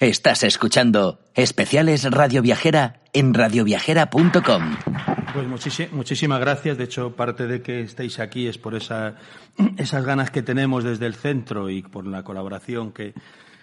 Estás escuchando Especiales Radio Viajera en radioviajera.com. Pues muchísimas gracias. De hecho, parte de que estéis aquí es por esa, esas ganas que tenemos desde el centro y por la colaboración que,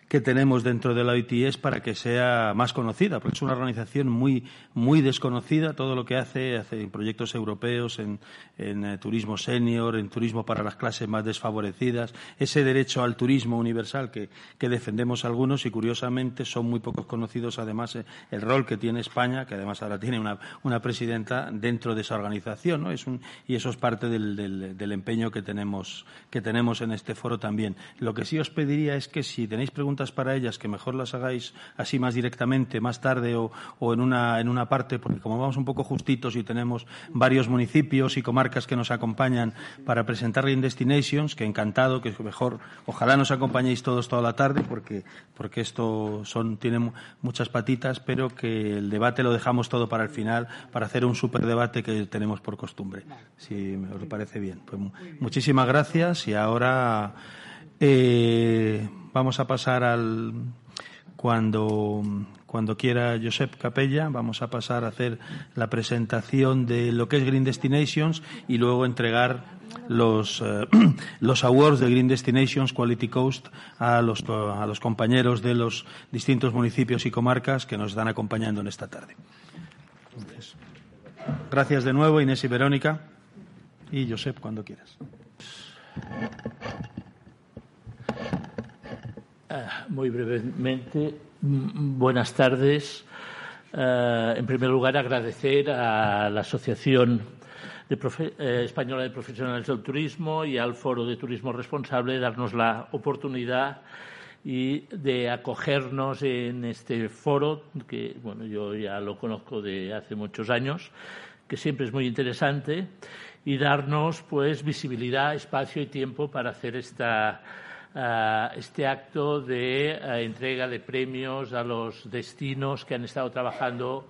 que tenemos dentro de la OIT para que sea más conocida, porque es una organización muy, muy desconocida. Todo lo que hace, hace proyectos europeos en, eh, turismo senior, en turismo para las clases más desfavorecidas, ese derecho al turismo universal que, defendemos algunos y, curiosamente, son muy pocos conocidos, además, eh, el rol que tiene España, que además ahora tiene una, una presidenta dentro de esa organización, ¿no? Es un, y eso es parte del, del, empeño que tenemos, que tenemos en este foro también. Lo que sí os pediría es que si tenéis preguntas para ellas que mejor las hagáis así más directamente, más tarde o, en, una, en una parte, porque como vamos un poco justitos y tenemos varios municipios y comarcas que nos acompañan para presentar Green Destinations, que encantado, que mejor, ojalá nos acompañéis todos toda la tarde, porque, porque esto son, tiene muchas patitas, pero que el debate lo dejamos todo para el final, para hacer un superdebate que tenemos por costumbre, si os parece bien. Pues muchísimas gracias y ahora eh, vamos a pasar al cuando cuando quiera Josep Capella, vamos a pasar a hacer la presentación de lo que es Green Destinations y luego entregar los, eh, los awards de Green Destinations Quality Coast a los, a los compañeros de los distintos municipios y comarcas que nos están acompañando en esta tarde. gracias de nuevo, Inés y Verónica. Y Josep, cuando quieras. Ah, muy brevemente, mm, buenas tardes. Ah, en primer lugar, agradecer a la Asociación eh, Española de Profesionales del Turismo y al Foro de Turismo Responsable darnos la oportunidad y de acogernos en este foro, que bueno, yo ya lo conozco de hace muchos años, que siempre es muy interesante, y darnos pues visibilidad, espacio y tiempo para hacer esta este acto de eh, entrega de premios a los destinos que han estado trabajando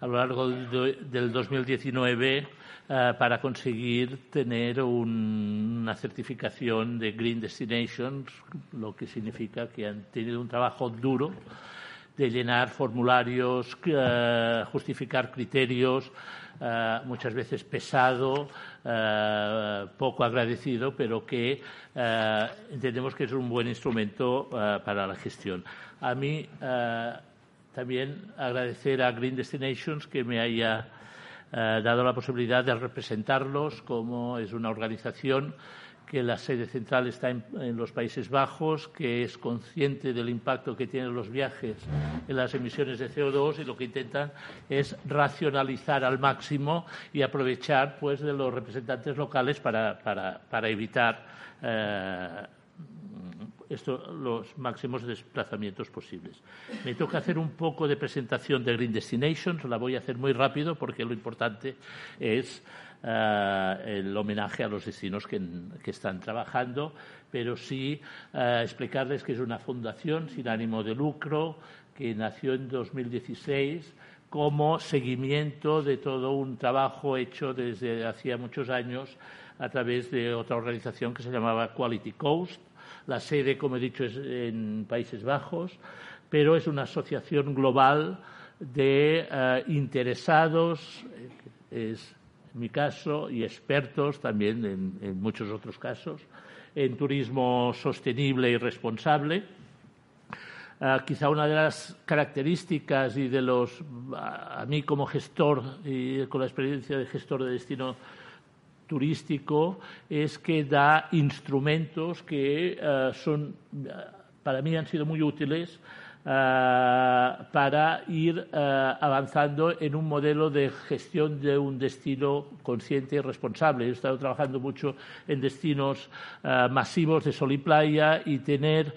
a lo largo del 2019 eh, para conseguir tener una certificación de Green Destinations, lo que significa que han tenido un trabajo duro de llenar formularios, eh, justificar criterios, eh, muchas veces pesado, eh, poco agradecido, pero que entendemos que es un buen instrumento para la gestión. A mí también agradecer a Green Destinations que me haya dado la posibilidad de representarlos como es una organización que la sede central está en, los Países Bajos, que es consciente del impacto que tienen los viajes en las emisiones de CO2 y lo que intentan es racionalizar al máximo y aprovechar pues, de los representantes locales para, evitar eh, los máximos desplazamientos posibles. Me toca hacer un poco de presentación de Green Destinations, la voy a hacer muy rápido porque lo importante es eh, el homenaje a los destinos que, están trabajando, pero sí eh, explicarles que es una fundación sin ánimo de lucro que nació en 2016 como seguimiento de todo un trabajo hecho desde hacía muchos años a través de otra organización que se llamaba Quality Coast. La sede, como he dicho, es en Países Bajos, pero es una asociación global de eh, interesados, es mi caso, y expertos también en, muchos otros casos, en turismo sostenible y responsable. Ah, quizá una de las características y de los, a mí como gestor y con la experiencia de gestor de destino turístico, es que da instrumentos que ah, son, para mí han sido muy útiles para ir eh, avanzando en un modelo de gestión de un destino consciente y responsable. He estado trabajando mucho en destinos eh, masivos de sol y playa y tener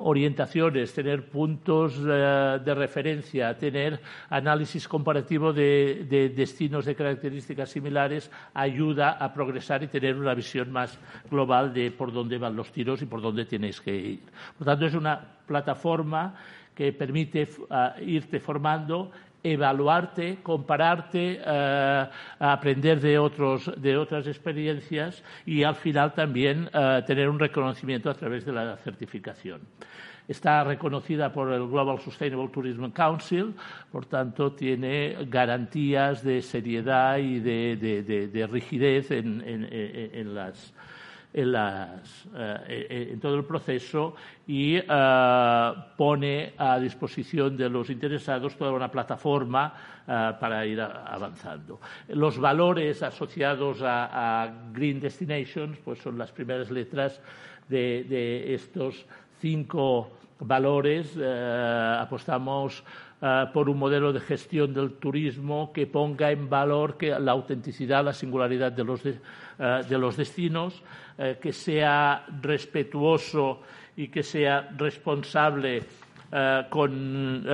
orientaciones, tener puntos eh, de referencia, tener análisis comparativo de, destinos de características similares, ayuda a progresar y tener una visión más global de por dónde van los tiros y por dónde tienes que ir. Por tanto, es una plataforma que permite irte formando evaluarte, compararte, eh, aprender de, otros, de otras experiencias y al final también eh, tener un reconocimiento a través de la certificación. Está reconocida por el Global Sustainable Tourism Council, por tanto tiene garantías de seriedad y de, rigidez en las en, las, eh, en todo el proceso y eh, pone a disposición de los interesados toda una plataforma eh, para ir avanzando. Los valores asociados a, Green Destinations pues son las primeras letras de, estos cinco valores. apostamos por un modelo de gestión del turismo que ponga en valor la autenticidad, la singularidad de los, los destinos, eh, que sea respetuoso y que sea responsable eh, eh, con,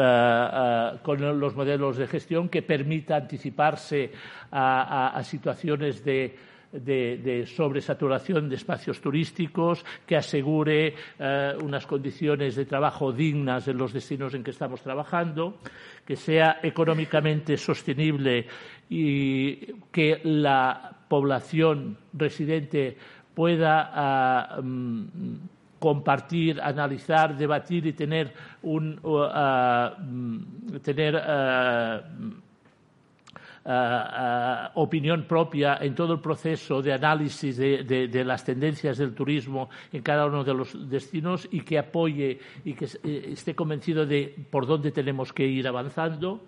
los modelos de gestión, que permita anticiparse a, situaciones de, de, sobresaturación de espacios turísticos, que asegure unas condiciones de trabajo dignas en los destinos en que estamos trabajando, que sea económicamente sostenible y que la población residente pueda ah, mm, compartir, analizar, debatir y tener un ah, mm, tener ah, opinión propia en todo el proceso de análisis de, las tendencias del turismo en cada uno de los destinos y que apoye y que eh, esté convencido de por dónde tenemos que ir avanzando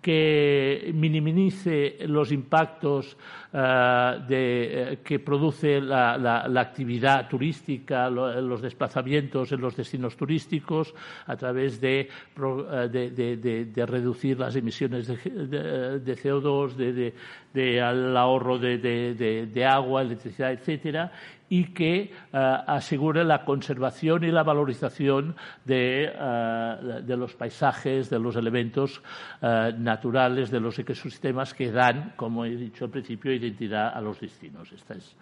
que minimice los impactos eh, eh, que produce la, actividad turística, los desplazamientos en los destinos turísticos, a través de, eh, reducir las emisiones de, CO2, de, ahorro de, agua, electricidad, etcétera, y que eh, asegure la conservación y la valorización de, eh, los paisajes, de los elementos eh, naturales, de los ecosistemas que dan, como he dicho al principio, identidad a los destinos. Esta es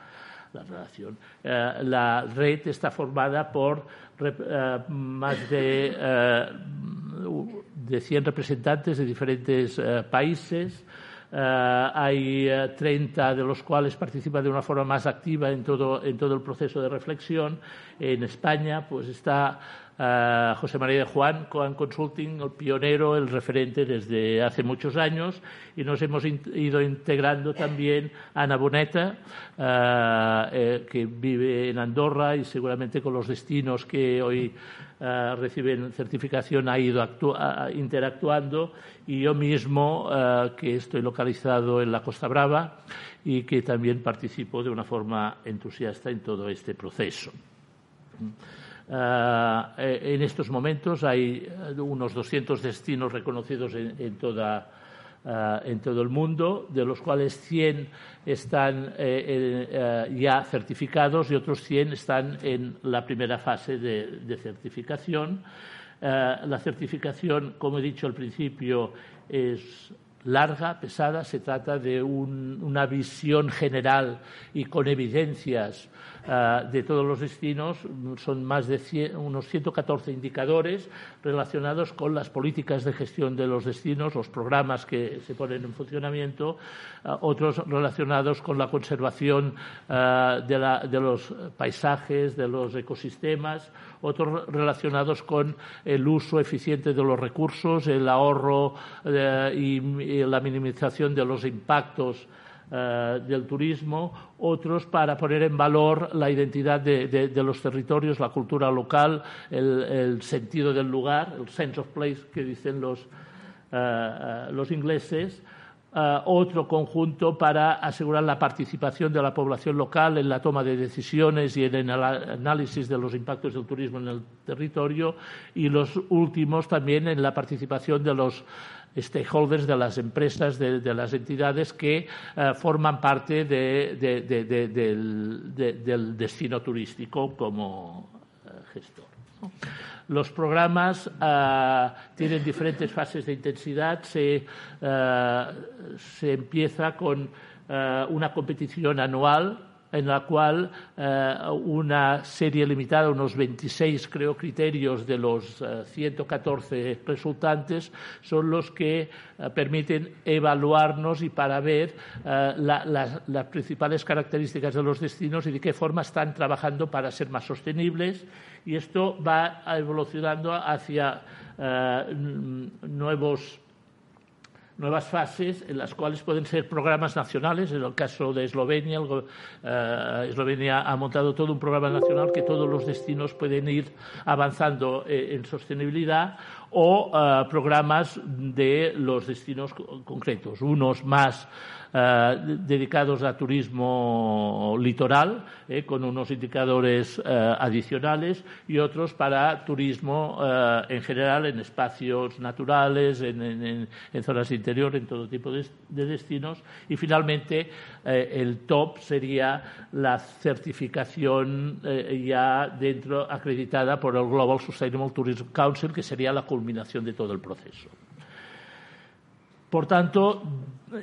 la relación. la red está formada por más de, de 100 representantes de diferentes países hay 30 eh, de los cuales participan de una forma más activa en todo, en todo el proceso de reflexión. En España, pues está uh, José María de Juan, Coan Consulting, el pionero, el referente desde hace muchos años, y nos hemos ido integrando también a Ana Boneta, uh, eh, que vive en Andorra y seguramente con los destinos que hoy uh, reciben certificación ha ido interactuando, y yo mismo, que estoy localizado en la Costa Brava y que también participo de una forma entusiasta en todo este proceso. Eh, en estos momentos hay eh, unos 200 destinos reconocidos en, en, toda, eh, en todo el mundo, de los cuales 100 están ya certificados y otros 100 están en la primera fase de, certificación. la certificación, como he dicho al principio, es larga, pesada, se trata de una visión general y con evidencias eh, de todos los destinos. Son más de unos 114 indicadores relacionados con las políticas de gestión de los destinos, los programas que se ponen en funcionamiento, eh, otros relacionados con la conservación eh, de, los paisajes, de los ecosistemas, otros relacionados con el uso eficiente de los recursos, el ahorro y la minimización de los impactos eh, del turismo, otros para poner en valor la identidad de, los territorios, la cultura local, el, sentido del lugar, el sense of place que dicen los, eh, eh, ingleses. Otro conjunto para asegurar la participación de la población local en la toma de decisiones y en el análisis de los impactos del turismo en el territorio y los últimos también en la participación de los stakeholders de las empresas, de, las entidades que eh, forman parte del, destino turístico como eh, gestor. Los programas uh, tienen diferentes fases de intensidad. Se, uh, se empieza con uh, una competición anual en la cual eh, una serie limitada, unos 26 creo criterios de los eh, 114 resultantes son los que eh, permiten evaluarnos y para ver eh, la, la, las principales características de los destinos y de qué forma están trabajando para ser más sostenibles. Y esto va evolucionando hacia nuevos nuevas fases en las cuales pueden ser programas nacionales. En el caso de Eslovenia, eh, Eslovenia ha montado todo un programa nacional que todos los destinos pueden ir avanzando eh, en sostenibilidad o eh, programas de los destinos concretos, unos más eh, dedicados a turismo litoral, eh, con unos indicadores eh, adicionales, y otros para turismo en general en espacios naturales, en, zonas de interior, en todo tipo de, de destinos. Y finalmente, el top sería la certificación ya dentro acreditada por el Global Sustainable Tourism Council, que sería la culminación de todo el proceso. Por tanto,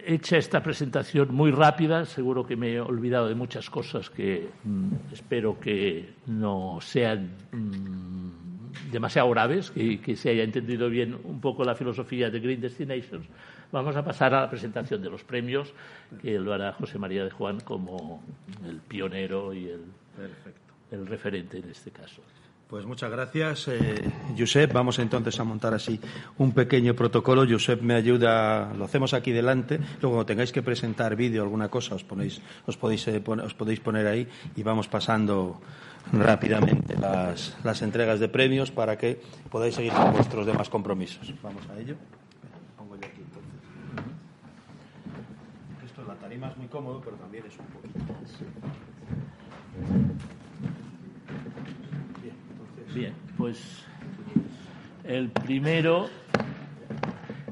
hecha esta presentación muy rápida, seguro que me he olvidado de muchas cosas que mmm, espero que no sean mmm, demasiado graves, que, que, se haya entendido bien un poco la filosofía de Green Destinations. Vamos a pasar a la presentación de los premios, que lo hará José María de Juan como el pionero y el, el referente en este caso. Pues muchas gracias, eh, Josep. Vamos entonces a montar así un pequeño protocolo. Josep me ayuda, lo hacemos aquí delante. Luego, cuando tengáis que presentar vídeo o alguna cosa, os, ponéis, os, podéis, eh, os podéis poner ahí y vamos pasando rápidamente las, entregas de premios para que podáis seguir con vuestros demás compromisos. Vamos a ello. Pongo yo la tarima es muy cómodo, pero también es un poquito. Bien, pues el primero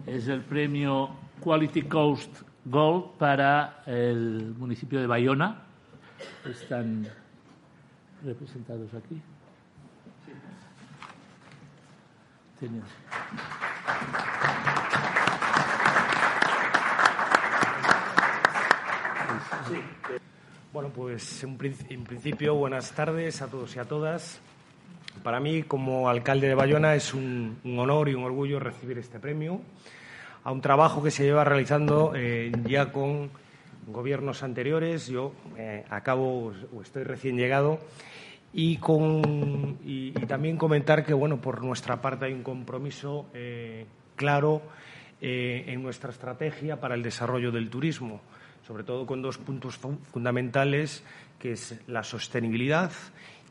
es el premio Quality Coast Gold para el municipio de Bayona. Están representados aquí. Bueno, pues en, principio buenas tardes a todos y a todas. Para mí, como alcalde de Bayona, es un, honor y un orgullo recibir este premio a un trabajo que se lleva realizando eh, ya con gobiernos anteriores. Yo eh, acabo o estoy recién llegado y, con, y, también comentar que, bueno, por nuestra parte hay un compromiso eh, claro en nuestra estrategia para el desarrollo del turismo, sobre todo con dos puntos fundamentales, que es la sostenibilidad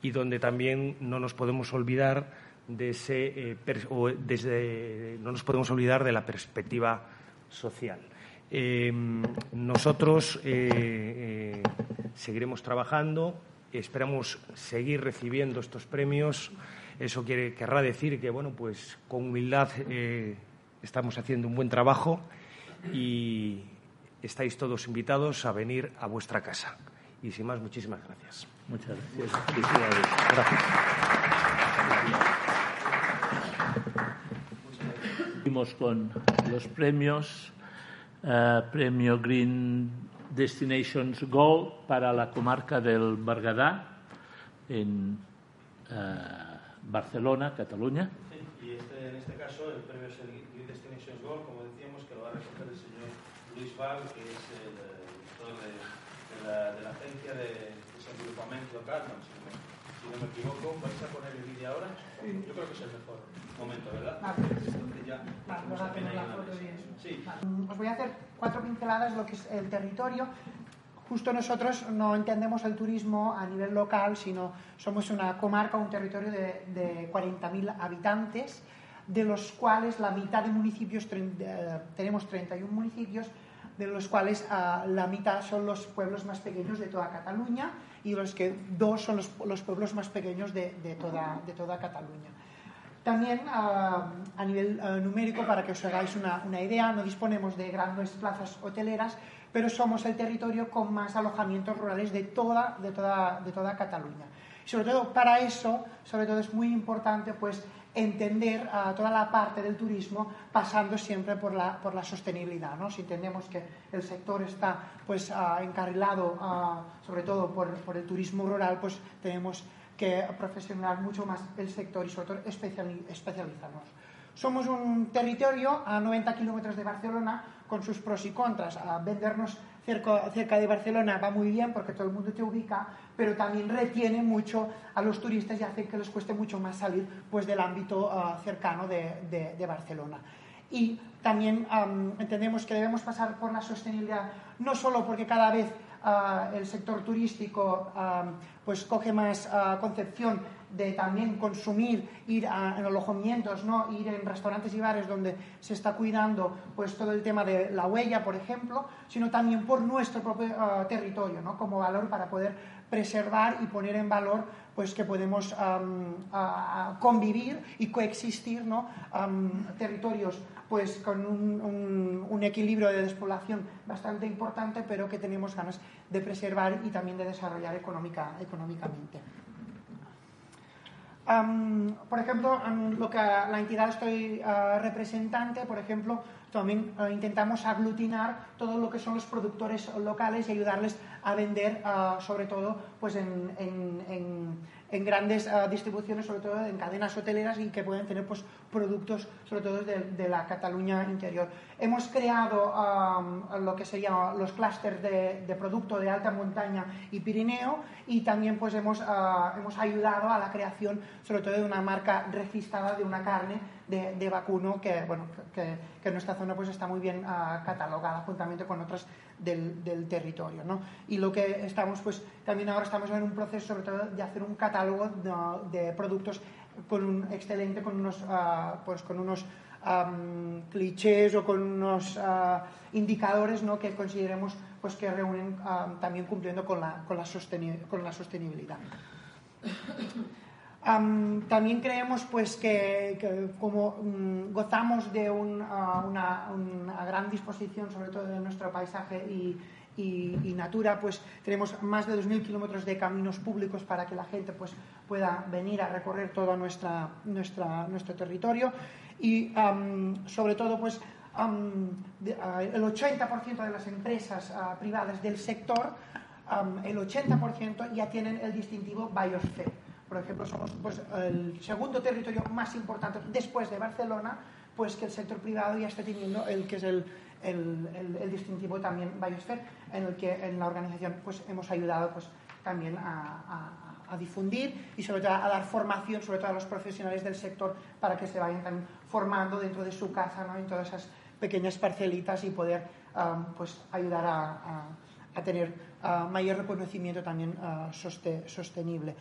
y donde también no nos podemos olvidar de ese, eh, o desde, no nos podemos olvidar de la perspectiva social. Eh, nosotros eh, seguiremos trabajando, esperamos seguir recibiendo estos premios. Eso quiere, querrá decir que, bueno, pues con humildad estamos haciendo un buen trabajo y estáis todos invitados a venir a vuestra casa. Y sin más, muchísimas gracias. Muchas gracias. Gracias. Seguimos con los premios. Uh, premio Green Destinations Gold para la comarca del Bergadá en uh, Barcelona, Cataluña. Sí, y este, en este caso el premio es el Green Destinations Gold, como decíamos, que lo va a recoger el señor Luis Val, que es el director de, de, la, de la agencia de agrupamiento local, no, si, no, me equivoco, ¿vais a poner el vídeo ahora? Sí. Yo creo que es el mejor momento, ¿verdad? Vale. Entonces ya vale, vamos a tener la foto bien. Sí. Vale. Os voy a hacer cuatro pinceladas lo que es el territorio. Justo nosotros no entendemos el turismo a nivel local, sino somos una comarca, un territorio de, de 40.000 habitantes, de los cuales la mitad de municipios, eh, tenemos 31 municipios, de los cuales uh, la mitad son los pueblos más pequeños de toda Cataluña y los que dos son los, los pueblos más pequeños de, de, toda, de toda Cataluña. También uh, a nivel uh, numérico, para que os hagáis una, una, idea, no disponemos de grandes plazas hoteleras, pero somos el territorio con más alojamientos rurales de toda, de toda, de toda Cataluña. Sobre todo para eso, sobre todo es muy importante pues entender uh, toda la parte del turismo pasando siempre por la, por la sostenibilidad. ¿no? Si entendemos que el sector está pues, uh, encarrilado uh, sobre todo por, por, el turismo rural, pues tenemos que profesionalizar mucho más el sector y sobre todo especializarnos. Somos un territorio a 90 kilómetros de Barcelona con sus pros y contras. Vendernos cerca, de Barcelona va muy bien porque todo el mundo te ubica, pero también retiene mucho a los turistas y hace que les cueste mucho más salir pues, del ámbito uh, cercano de, Barcelona. Y también entendemos que debemos pasar por la sostenibilidad, no solo porque cada vez uh, el sector turístico pues coge más concepción de también consumir, ir a, en alojamientos, ¿no? ir en restaurantes y bares donde se está cuidando pues, todo el tema de la huella, por ejemplo, sino también por nuestro propio uh, territorio, ¿no? como valor para poder preservar y poner en valor pues que podemos convivir y coexistir ¿no? territorios pues con un, un, un, equilibrio de despoblación bastante importante pero que tenemos ganas de preservar y también de desarrollar económica, económicamente. Um, por ejemplo, lo que la entidad estoy uh, representante, por ejemplo, también uh, intentamos aglutinar todo lo que son los productores locales y ayudarles a vender, uh, sobre todo, pues en, en, en grandes uh, distribuciones, sobre todo en cadenas hoteleras y que pueden tener pues, productos, sobre todo de, la Cataluña interior. Hemos creado lo que serían los clústeres de, de, producto de alta montaña y Pirineo y también pues, hemos, uh, hemos ayudado a la creación, sobre todo, de una marca registrada de una carne de, vacuno que, bueno, que, que, nuestra zona pues, está muy bien uh, catalogada juntamente con otras del, del territorio. ¿no? Y lo que estamos, pues también ahora estamos en un proceso sobre todo de hacer un catálogo de, productos con un excelente, con unos, uh, pues con unos clichés o con unos uh, indicadores ¿no? que consideremos pues, que reúnen también cumpliendo con la, con la, con la sostenibilidad. También creemos pues, que, como um, gozamos de uh, una, gran disposición, sobre todo de nuestro paisaje y, natura, pues tenemos más de 2.000 kilómetros de caminos públicos para que la gente pues, pueda venir a recorrer todo nuestro territorio. Y sobre todo pues, uh, el 80% de las empresas uh, privadas del sector, el 80% ya tienen el distintivo Biosphere por ejemplo, somos pues, el segundo territorio más importante después de Barcelona, pues que el sector privado ya está teniendo el que es el, el, distintivo también Biosphere, en el que en la organización pues, hemos ayudado pues, también a, difundir y sobre todo a dar formación, sobre todo a los profesionales del sector, para que se vayan también formando dentro de su casa, ¿no? en todas esas pequeñas parcelitas y poder um, pues, ayudar a, a tener uh, mayor reconocimiento también uh, soste, sostenible.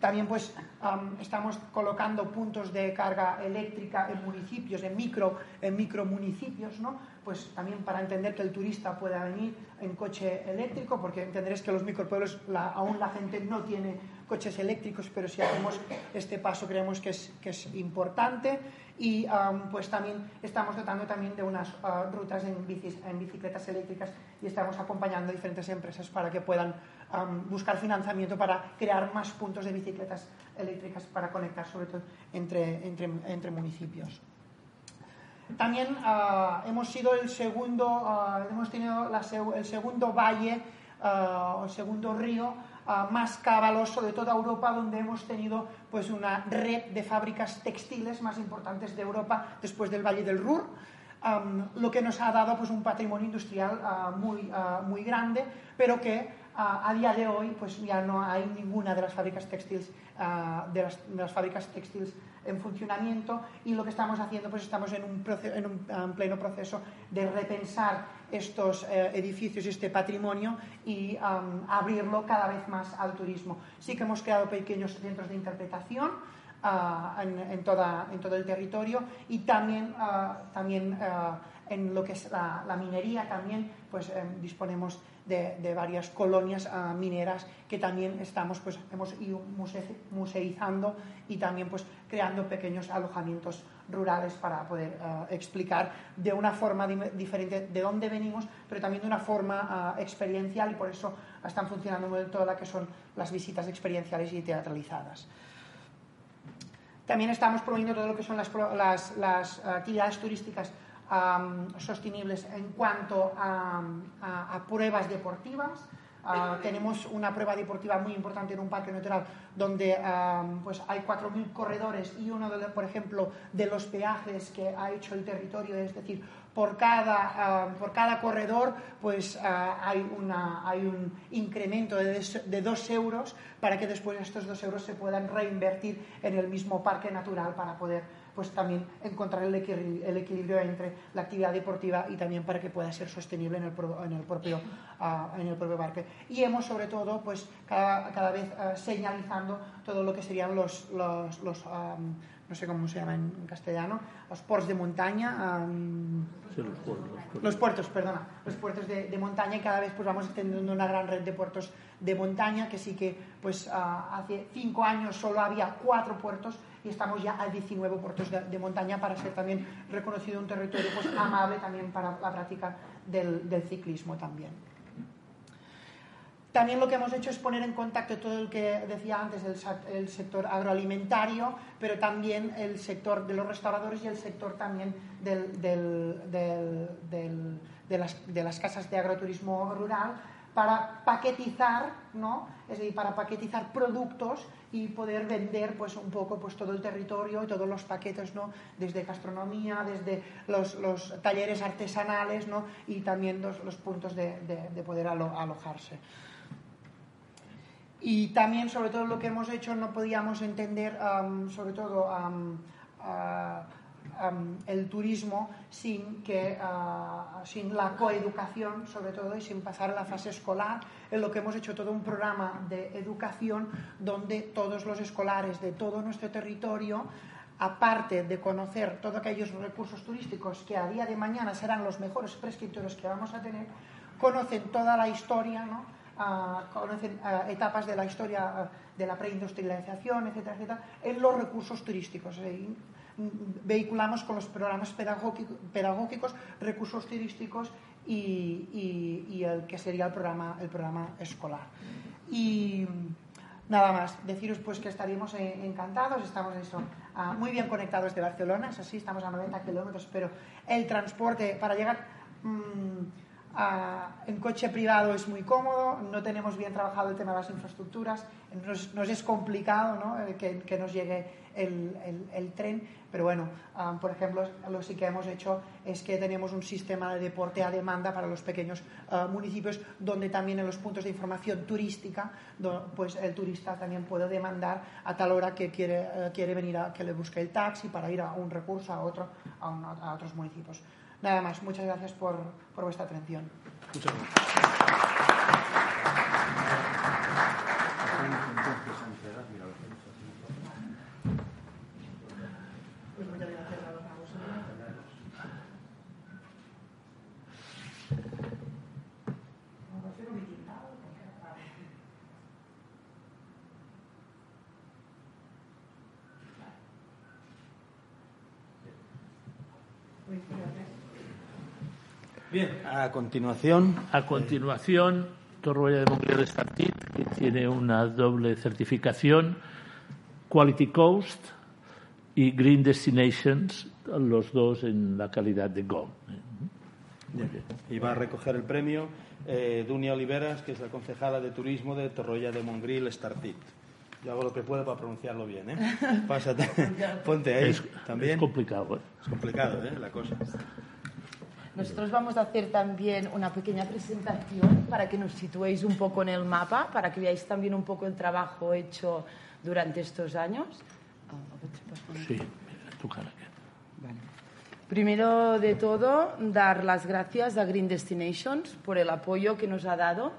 También pues um, estamos colocando puntos de carga eléctrica en municipios, en micro, en micro municipios, ¿no? Pues también para entender que el turista pueda venir en coche eléctrico, porque entenderéis que los micropueblos la, aún la gente no tiene coches eléctricos, pero si hacemos este paso creemos que es, que es importante y um, pues también estamos dotando también de unas uh, rutas en, bicis, en bicicletas eléctricas y estamos acompañando a diferentes empresas para que puedan um, buscar financiamiento para crear más puntos de bicicletas eléctricas para conectar sobre todo entre, entre, entre municipios. También uh, hemos sido el segundo, uh, hemos tenido la, el segundo valle uh, o segundo río más caballoso de toda Europa, donde hemos tenido pues, una red de fábricas textiles más importantes de Europa después del Valle del Ruhr. Um, lo que nos ha dado pues, un patrimonio industrial uh, muy, uh, muy grande, pero que a día de hoy pues ya no hay ninguna de las fábricas textiles las, de, las, fábricas textiles en funcionamiento y lo que estamos haciendo pues estamos en un, proceso, en un en pleno proceso de repensar estos eh, edificios y este patrimonio y abrirlo cada vez más al turismo. Sí que hemos creado pequeños centros de interpretación uh, en, toda, en, todo el territorio y también, uh, también uh, en lo que es la, minería también, pues em, disponemos de, varias colonias ah, mineras que también estamos, pues hemos ido museizando y también pues creando pequeños alojamientos rurales para poder ah, explicar de una forma diferente de dónde venimos, pero también de una forma ah, experiencial y por eso están funcionando muy bien todas las que son las visitas experienciales y teatralizadas. También estamos promoviendo todo lo que son las, las actividades turísticas sostenibles en cuanto a, pruebas deportivas. Ah, tenemos una prueba deportiva muy importante en un parque natural donde pues hay 4.000 corredores y uno, de, por ejemplo, de los peajes que ha hecho el territorio, es decir, por cada, por cada corredor pues hay, una, hay un incremento de, de dos euros para que después estos dos euros se puedan reinvertir en el mismo parque natural para poder pues también encontrar el equilibrio, entre la actividad deportiva y también para que pueda ser sostenible en el, en el, propio, ah, en el propio parque. Y hemos, sobre todo, pues cada, cada vez ah, señalizando todo lo que serían los, los, los no sé cómo se llama en castellano, los ports de montaña. los, puertos. perdona, los puertos de, de, montaña y cada vez pues vamos extendiendo una gran red de puertos de montaña que sí que pues ah, hace cinco años solo había cuatro puertos y estamos ya a 19 puertos de, montaña para ser también reconocido un territorio pues, amable también para la práctica del, ciclismo también. También lo que hemos hecho es poner en contacto todo el que decía antes, el, sector agroalimentario, pero también el sector de los restauradores y el sector también de, las, de las casas de agroturismo rural para paquetizar, ¿no? Es decir, para paquetizar productos y poder vender pues un poco pues todo el territorio y todos los paquetes, ¿no? Desde gastronomía, desde los, talleres artesanales, ¿no? Y también los, puntos de, poder alojarse. Y también, sobre todo, lo que hemos hecho, no podíamos entender, sobre todo, el turismo sin, que, ah, sin la coeducación, sobre todo, y sin pasar la fase escolar, en lo que hemos hecho todo un programa de educación donde todos los escolares de todo nuestro territorio aparte de conocer todos aquellos recursos turísticos que a día de mañana serán los mejores prescriptores que vamos a tener, conocen toda la historia, ¿no? Ah, conocen ah, etapas de la historia de la preindustrialización, etcétera, etcétera, en los recursos turísticos vehiculamos con los programas pedagógicos, recursos turísticos y, el que sería el programa, el programa escolar. Y nada más, deciros pues que estaríamos encantados, estamos muy bien conectados de Barcelona, es así, estamos a 90 kilómetros, pero el transporte para llegar... Mm, en coche privado es muy cómodo, no tenemos bien trabajado el tema de las infraestructuras, nos, es complicado ¿no? Eh, que, nos llegue el, tren, pero bueno, por ejemplo, lo sí que hemos hecho es que tenemos un sistema de deporte a demanda para los pequeños ah, municipios, donde también en los puntos de información turística, pues el turista también puede demandar a tal hora que quiere, eh, quiere venir a que le busque el taxi para ir a un recurso, a, otro, a otros municipios. Nada más, muchas gracias por, por vuestra atención. Muchas gracias. Bien, a continuación. A continuación, Torroella de Montreal Startit, que tiene una doble certificación, Quality Coast y Green Destinations, los dos en la calidad de Gold. Y va a recoger el premio eh, Dunia Oliveras, que es la concejala de turismo de Torroella de Montreal Startit. Yo hago lo que puedo para pronunciarlo bien, ¿eh? Pásate, ponte ahí también. Es complicado, ¿eh? Es complicado, ¿eh? La cosa. Nosotros vamos a hacer también una pequeña presentación para que nos situéis un poco en el mapa, para que veáis también un poco el trabajo hecho durante estos años. Sí, tu cara. Primero de todo, dar las gracias a Green Destinations por el apoyo que nos ha dado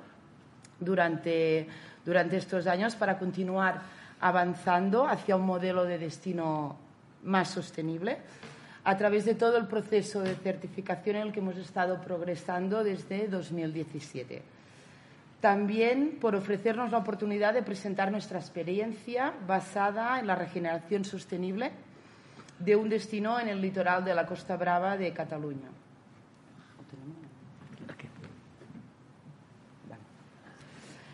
durante, durante estos años para continuar avanzando hacia un modelo de destino más sostenible. A través de todo el proceso de certificación en el que hemos estado progresando desde 2017. También por ofrecernos la oportunidad de presentar nuestra experiencia basada en la regeneración sostenible de un destino en el litoral de la Costa Brava de Cataluña.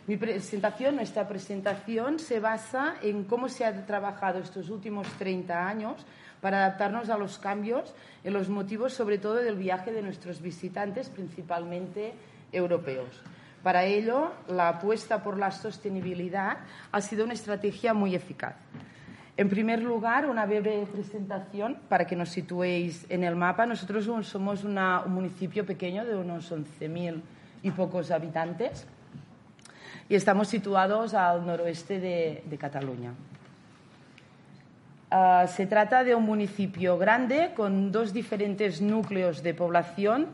Mi presentación, nuestra presentación, se basa en cómo se ha trabajado estos últimos 30 años para adaptarnos a los cambios en los motivos, sobre todo, del viaje de nuestros visitantes, principalmente europeos. Para ello, la apuesta por la sostenibilidad ha sido una estrategia muy eficaz. En primer lugar, una breve presentación para que nos situéis en el mapa. Nosotros somos un municipio pequeño de unos 11.000 y pocos habitantes y estamos situados al noroeste de, Cataluña. Ah, se trata de un municipio grande con dos diferentes núcleos de población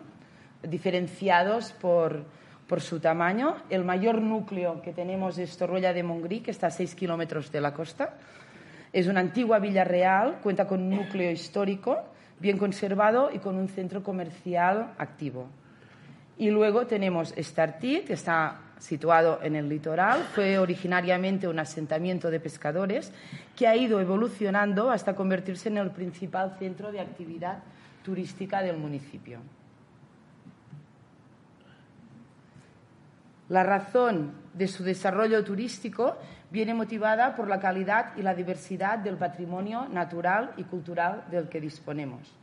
diferenciados por, por su tamaño. El mayor núcleo que tenemos es Torroella de Montgrí, que está a seis kilómetros de la costa es una antigua villa real, cuenta con un núcleo histórico bien conservado y con un centro comercial activo. Y luego tenemos Estartit, que está situado en el litoral, fue originariamente un asentamiento de pescadores que ha ido evolucionando hasta convertirse en el principal centro de actividad turística del municipio. La razón de su desarrollo turístico viene motivada por la calidad y la diversidad del patrimonio natural y cultural del que disponemos.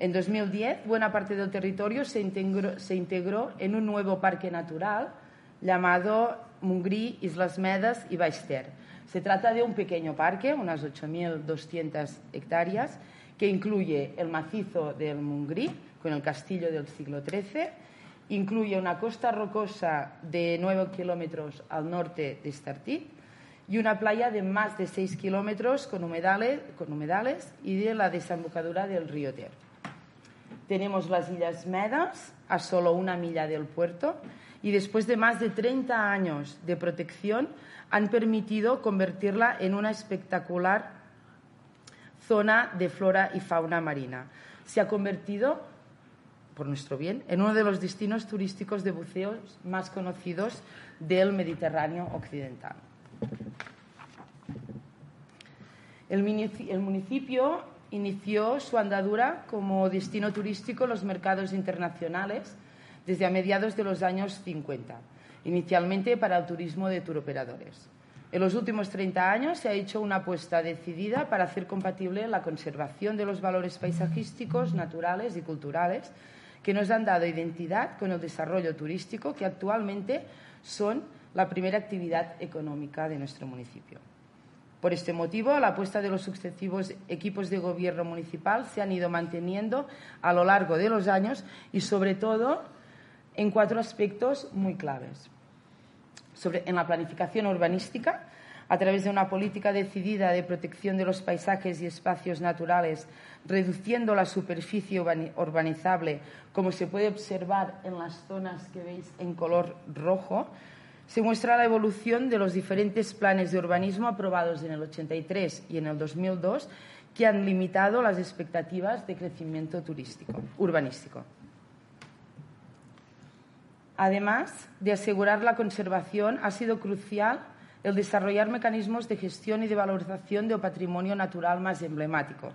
En 2010, buena parte del territorio se integró, en un nuevo parque natural llamado Mungrí, Islas Medas y Baix Se trata de un pequeño parque, unas 8.200 hectáreas, que incluye el macizo del Mungrí, con el castillo del siglo XIII, incluye una costa rocosa de 9 kilómetros al norte de Estartit y una playa de más de 6 kilómetros con humedales, con humedales y de la desembocadura del río Ter. Tenemos las Islas Medas a solo una milla del puerto y después de más de 30 años de protección han permitido convertirla en una espectacular zona de flora y fauna marina. Se ha convertido por nuestro bien, en uno de los destinos turísticos de buceo más conocidos del Mediterráneo occidental. El municipio inició su andadura como destino turístico en los mercados internacionales desde a mediados de los años 50, inicialmente para el turismo de turoperadores. En los últimos 30 años se ha hecho una apuesta decidida para hacer compatible la conservación de los valores paisajísticos, naturales y culturales que nos han dado identidad con el desarrollo turístico que actualmente son la primera actividad económica de nuestro municipio. Por este motivo, la apuesta de los sucesivos equipos de gobierno municipal se han ido manteniendo a lo largo de los años y, sobre todo, en cuatro aspectos muy claves. en la planificación urbanística, a través de una política decidida de protección de los paisajes y espacios naturales, reduciendo la superficie urbanizable, como se puede observar en las zonas que veis en color rojo, se muestra la evolución de los diferentes planes de urbanismo aprobados en el 83 y en el 2002 que han limitado las expectativas de crecimiento turístico, urbanístico. Además de asegurar la conservación, ha sido crucial el desarrollar mecanismos de gestión y de valorización del patrimonio natural más emblemático.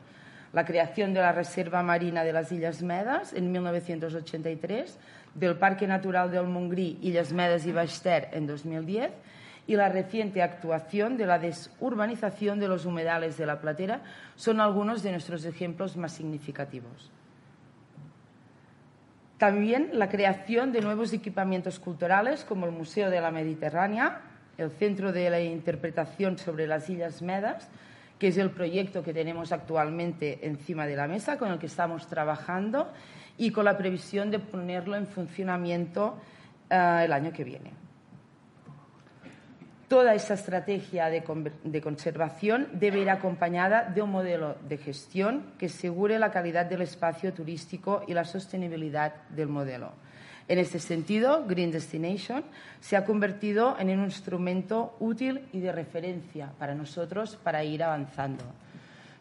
La creación de la Reserva Marina de las Islas Medas en 1983, del Parque Natural del Montgrí, Illes Medes y Baix en 2010 y la reciente actuación de la desurbanización de los humedales de la Platera son algunos de nuestros ejemplos más significativos. También la creación de nuevos equipamientos culturales como el Museo de la Mediterránea, el Centro de la Interpretación sobre las Islas Medas, que es el proyecto que tenemos actualmente encima de la mesa, con el que estamos trabajando y con la previsión de ponerlo en funcionamiento eh, el año que viene. Toda esta estrategia de, de, conservación debe ir acompañada de un modelo de gestión que asegure la calidad del espacio turístico y la sostenibilidad del modelo. En este sentido, Green Destination se ha convertido en un instrumento útil y de referencia para nosotros para ir avanzando.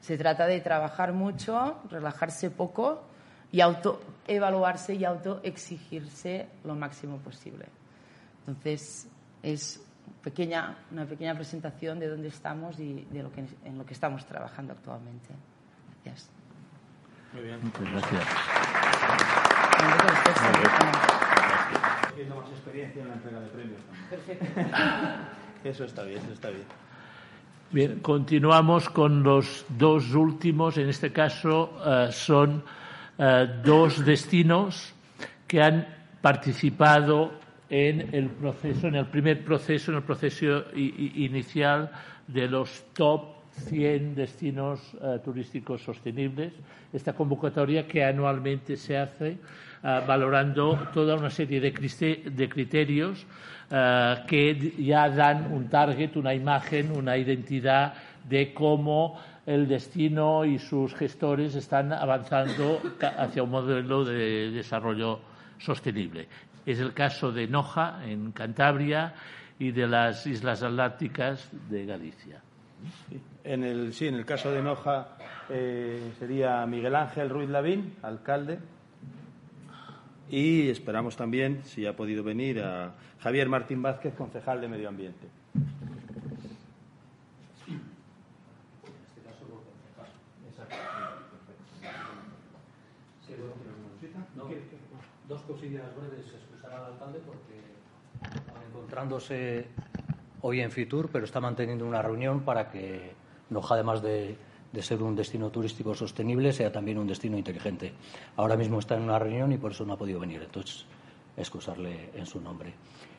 Se trata de trabajar mucho, relajarse poco y autoevaluarse y autoexigirse lo máximo posible. Entonces, es pequeña, una pequeña presentación de dónde estamos y de lo que, en lo que estamos trabajando actualmente. Gracias. Muy bien. Muchas gracias. Teniendo más experiencia en la entrega de premios. Perfecto. Eso está bien, eso está bien. Bien, continuamos con los dos últimos. En este caso eh, son eh, dos destinos que han participado en el proceso, en el primer proceso, en el proceso inicial de los top 100 destinos eh, turísticos sostenibles. Esta convocatoria que anualmente se hace eh, valorando toda una serie de, criterios eh, que ya dan un target, una imagen, una identidad de cómo el destino y sus gestores están avanzando hacia un modelo de desarrollo sostenible. Es el caso de Noja, en Cantabria, y de las Islas Atlánticas de Galicia. En el, sí, en el caso de Noja eh, sería Miguel Ángel Ruiz Lavín, alcalde. Y esperamos también, si ha podido venir, a Javier Martín Vázquez, concejal de Medio Ambiente. No, dos cosillas breves. Al alcalde porque encontrándose hoy en Fitur, pero está manteniendo una reunión para que Noja, además de, de ser un destino turístico sostenible, sea también un destino inteligente. Ahora mismo está en una reunión y por eso no ha podido venir. Entonces, excusarle en su nombre.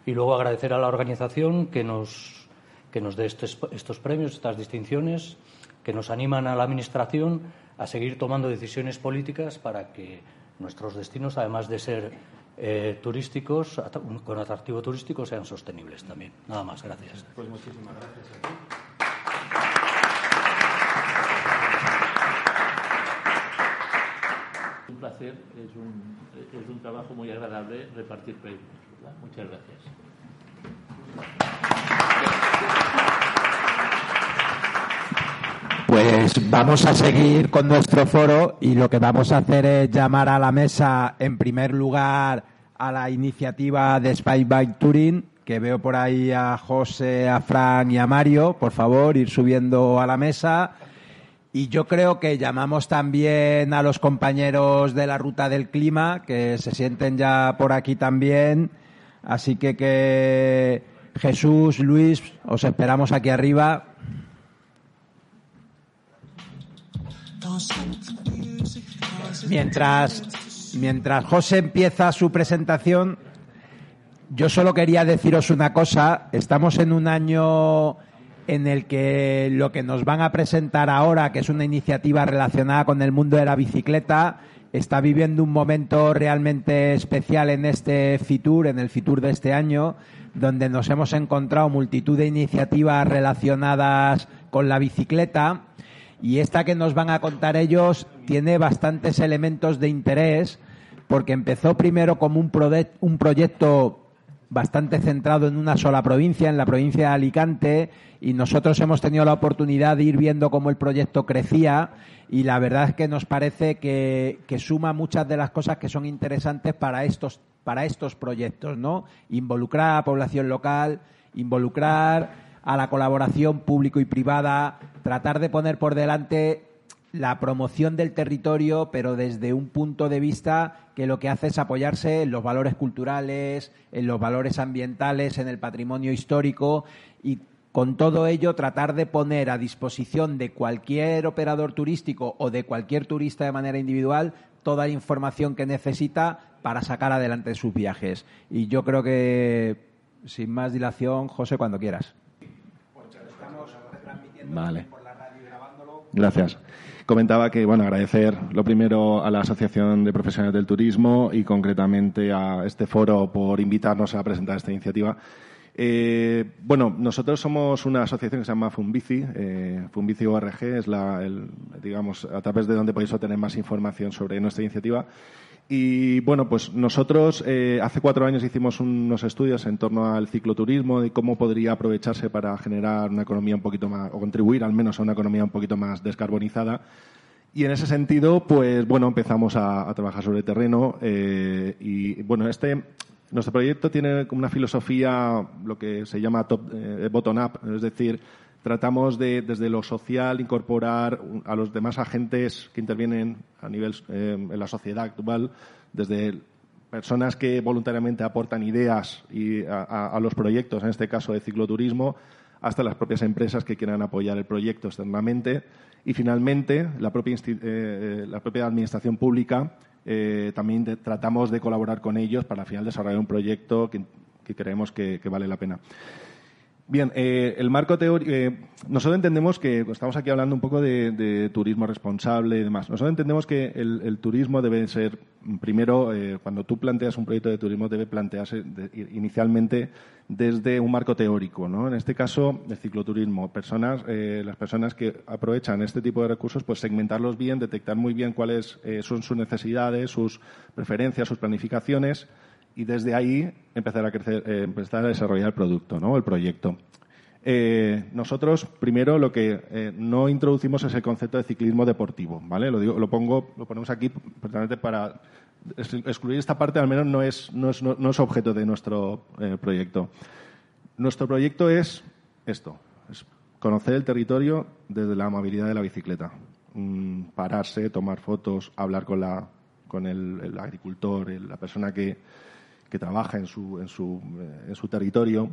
Y luego agradecer a la organización que nos, que nos dé estos, estos premios, estas distinciones, que nos animan a la Administración a seguir tomando decisiones políticas para que nuestros destinos, además de ser eh, turísticos, at- con atractivo turístico, sean sostenibles también. Nada más, gracias. Pues muchísimas gracias a ti. Un placer, es un, es un trabajo muy agradable repartir premios. ¿verdad? Muchas gracias. Pues vamos a seguir con nuestro foro y lo que vamos a hacer es llamar a la mesa, en primer lugar, a la iniciativa de Spy Bike Touring, que veo por ahí a José, a Fran y a Mario. Por favor, ir subiendo a la mesa. Y yo creo que llamamos también a los compañeros de la Ruta del Clima, que se sienten ya por aquí también. Así que, que Jesús, Luis, os esperamos aquí arriba. Mientras, mientras José empieza su presentación, yo solo quería deciros una cosa. Estamos en un año en el que lo que nos van a presentar ahora, que es una iniciativa relacionada con el mundo de la bicicleta, está viviendo un momento realmente especial en este Fitur, en el Fitur de este año, donde nos hemos encontrado multitud de iniciativas relacionadas con la bicicleta. Y esta que nos van a contar ellos tiene bastantes elementos de interés, porque empezó primero como un, un proyecto bastante centrado en una sola provincia, en la provincia de Alicante, y nosotros hemos tenido la oportunidad de ir viendo cómo el proyecto crecía y la verdad es que nos parece que, que suma muchas de las cosas que son interesantes para estos, para estos proyectos, ¿no? Involucrar a la población local, involucrar a la colaboración público y privada, tratar de poner por delante la promoción del territorio, pero desde un punto de vista que lo que hace es apoyarse en los valores culturales, en los valores ambientales, en el patrimonio histórico y con todo ello tratar de poner a disposición de cualquier operador turístico o de cualquier turista de manera individual toda la información que necesita para sacar adelante sus viajes. Y yo creo que, sin más dilación, José, cuando quieras. Gracias. Comentaba que, bueno, agradecer lo primero a la Asociación de Profesionales del Turismo y concretamente a este foro por invitarnos a presentar esta iniciativa. Eh, bueno, nosotros somos una asociación que se llama Funbici. Eh, Funbici ORG es la, el, digamos, a través de donde podéis obtener más información sobre nuestra iniciativa. Y bueno, pues nosotros eh, hace cuatro años hicimos unos estudios en torno al cicloturismo y cómo podría aprovecharse para generar una economía un poquito más, o contribuir al menos a una economía un poquito más descarbonizada. Y en ese sentido, pues bueno, empezamos a, trabajar sobre terreno eh, y bueno, este nuestro proyecto tiene una filosofía, lo que se llama top, eh, bottom-up, es decir, tratamos de, desde lo social, incorporar a los demás agentes que intervienen a nivel eh, en la sociedad actual, desde personas que voluntariamente aportan ideas y a, los proyectos, en este caso de cicloturismo, hasta las propias empresas que quieran apoyar el proyecto externamente. Y finalmente, la propia, eh, la propia administración pública eh, también tratamos de colaborar con ellos para al final desarrollar un proyecto que, creemos que, vale la pena. Bien, eh, el marco teórico. Eh, nosotros entendemos que estamos aquí hablando un poco de, turismo responsable y demás. Nosotros entendemos que el, turismo debe ser, primero, cuando tú planteas un proyecto de turismo, debe plantearse inicialmente desde un marco teórico. ¿no? En este caso, el cicloturismo. Personas, las personas que aprovechan este tipo de recursos, pues segmentarlos bien, detectar muy bien cuáles son sus necesidades, sus preferencias, sus planificaciones y desde ahí empezar a crecer, eh, empezar a desarrollar el producto, ¿no? El proyecto. Eh, nosotros primero lo que eh, no introducimos es el concepto de ciclismo deportivo, ¿vale? Lo digo, lo pongo, lo ponemos aquí precisamente para excluir esta parte, al menos no es, no es, no, es objeto de nuestro proyecto. Nuestro proyecto es esto, es conocer el territorio desde la amabilidad de la bicicleta, mm, pararse, tomar fotos, hablar con la con el agricultor, la persona que, que trabaja en su, en su, eh, en su territorio,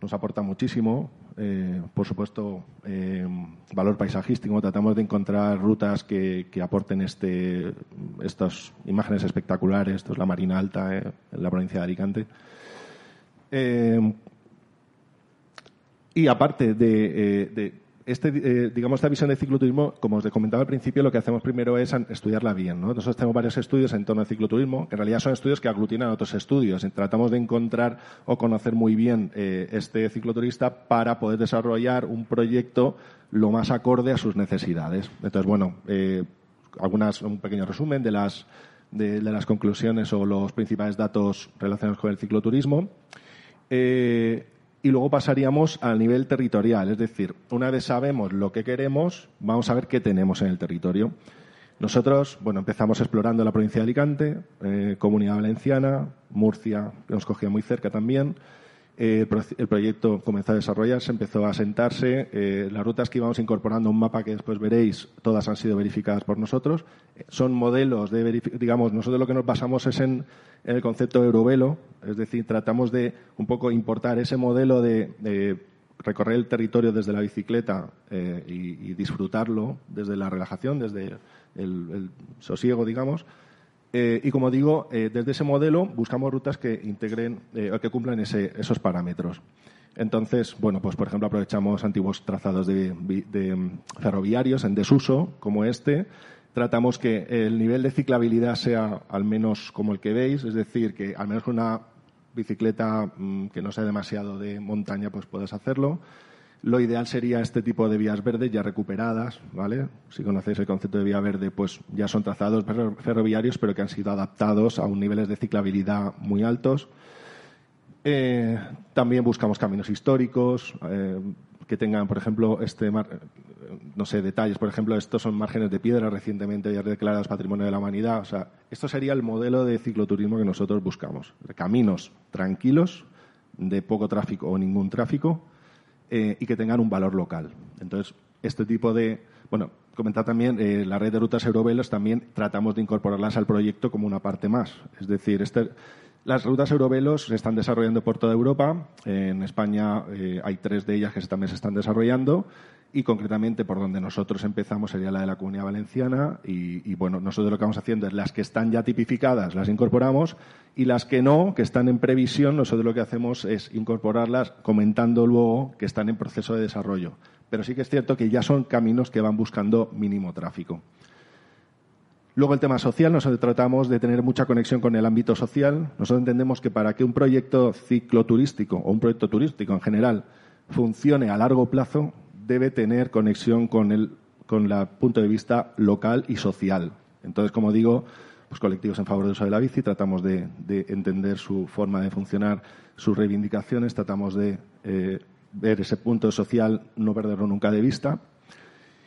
nos aporta muchísimo. Eh, por supuesto, eh, valor paisajístico. Tratamos de encontrar rutas que, que, aporten este, estas imágenes espectaculares. Esto es la Marina Alta en la provincia de Alicante. y aparte de este, eh, digamos, esta visión de cicloturismo, como os comentaba al principio, lo que hacemos primero es estudiarla bien. ¿no? Nosotros tenemos varios estudios en torno al cicloturismo, que en realidad son estudios que aglutinan otros estudios. Tratamos de encontrar o conocer muy bien eh, este cicloturista para poder desarrollar un proyecto lo más acorde a sus necesidades. Entonces, bueno, eh, algunas, un pequeño resumen de las, de, de, las conclusiones o los principales datos relacionados con el cicloturismo. Eh, y luego pasaríamos al nivel territorial, es decir, una vez sabemos lo que queremos, vamos a ver qué tenemos en el territorio. Nosotros, bueno, empezamos explorando la provincia de Alicante, eh, Comunidad Valenciana, Murcia, que nos cogía muy cerca también, el, proyecto comenzó a desarrollarse, empezó a sentarse. Eh, las rutas que íbamos incorporando, un mapa que después veréis, todas han sido verificadas por nosotros. son modelos de digamos, nosotros lo que nos basamos es en, el concepto Eurovelo, es decir, tratamos de un poco importar ese modelo de, recorrer el territorio desde la bicicleta eh, y, disfrutarlo desde la relajación, desde el sosiego, digamos eh, y como digo, eh, desde ese modelo buscamos rutas que integren eh, o que cumplan esos parámetros. Entonces, bueno, pues por ejemplo aprovechamos antiguos trazados de, mm, ferroviarios en desuso, como este. Tratamos que el nivel de ciclabilidad sea al menos como el que veis, es decir, que al menos con una bicicleta mm, que no sea demasiado de montaña, pues puedas hacerlo. Lo ideal sería este tipo de vías verdes ya recuperadas, ¿vale? Si conocéis el concepto de vía verde, pues ya son trazados ferroviarios, pero que han sido adaptados a un niveles de ciclabilidad muy altos. Eh, también buscamos caminos históricos eh, que tengan, por ejemplo, este no sé, detalles. Por ejemplo, estos son márgenes de piedra recientemente ya declarados Patrimonio de la Humanidad. O sea, esto sería el modelo de cicloturismo que nosotros buscamos. Caminos tranquilos, de poco tráfico o ningún tráfico, eh, y que tengan un valor local. Entonces, este tipo de. Bueno, comentar también, eh, la red de rutas eurovelos también tratamos de incorporarlas al proyecto como una parte más. Es decir, este, las rutas eurovelos se están desarrollando por toda Europa. en España eh, hay tres de ellas que también se están desarrollando y concretamente por donde nosotros empezamos sería la de la Comunidad Valenciana y, bueno, nosotros lo que vamos haciendo es las que están ya tipificadas las incorporamos y las que no, que están en previsión, nosotros lo que hacemos es incorporarlas comentando luego que están en proceso de desarrollo. Pero sí que es cierto que ya son caminos que van buscando mínimo tráfico. Luego el tema social, nosotros tratamos de tener mucha conexión con el ámbito social. Nosotros entendemos que para que un proyecto cicloturístico o un proyecto turístico en general funcione a largo plazo, debe tener conexión con el con punto de vista local y social. Entonces, como digo, pues, colectivos en favor del uso de la bici, tratamos de, entender su forma de funcionar, sus reivindicaciones, tratamos de eh, ver ese punto social, no perderlo nunca de vista.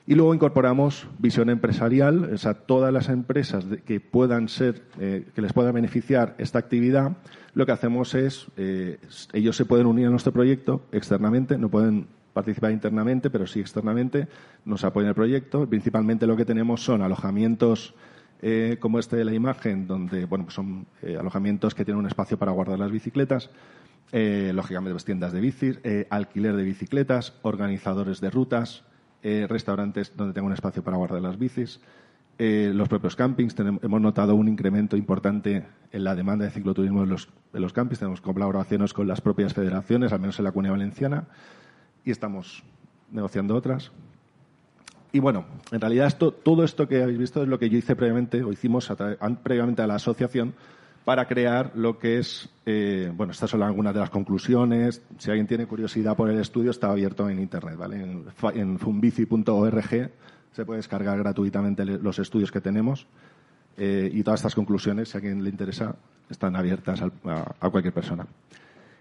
Y luego incorporamos visión empresarial, o sea, todas las empresas que puedan ser, eh, que les pueda beneficiar esta actividad, lo que hacemos es, eh, ellos se pueden unir a nuestro proyecto externamente, no pueden participar internamente, pero sí externamente, nos apoyan el proyecto. Principalmente lo que tenemos son alojamientos eh, como este de la imagen, donde bueno, pues son alojamientos que tienen un espacio para guardar las bicicletas, lógicamente pues tiendas de bicis, alquiler de bicicletas, organizadores de rutas, eh, restaurantes donde tengo un espacio para guardar las bicis, eh, los propios campings. hemos notado un incremento importante en la demanda de cicloturismo en los, en los campings. Tenemos colaboraciones con las propias federaciones, al menos en la Comunidad Valenciana, y estamos negociando otras. Y bueno, en realidad esto, todo esto que habéis visto es lo que yo hice previamente, o hicimos previamente a la asociación, para crear lo que es, eh, bueno, estas son algunas de las conclusiones. Si alguien tiene curiosidad por el estudio, está abierto en Internet, ¿vale? En, en funbici.org se puede descargar gratuitamente los estudios que tenemos eh, y todas estas conclusiones, si a alguien le interesa, están abiertas a, cualquier persona.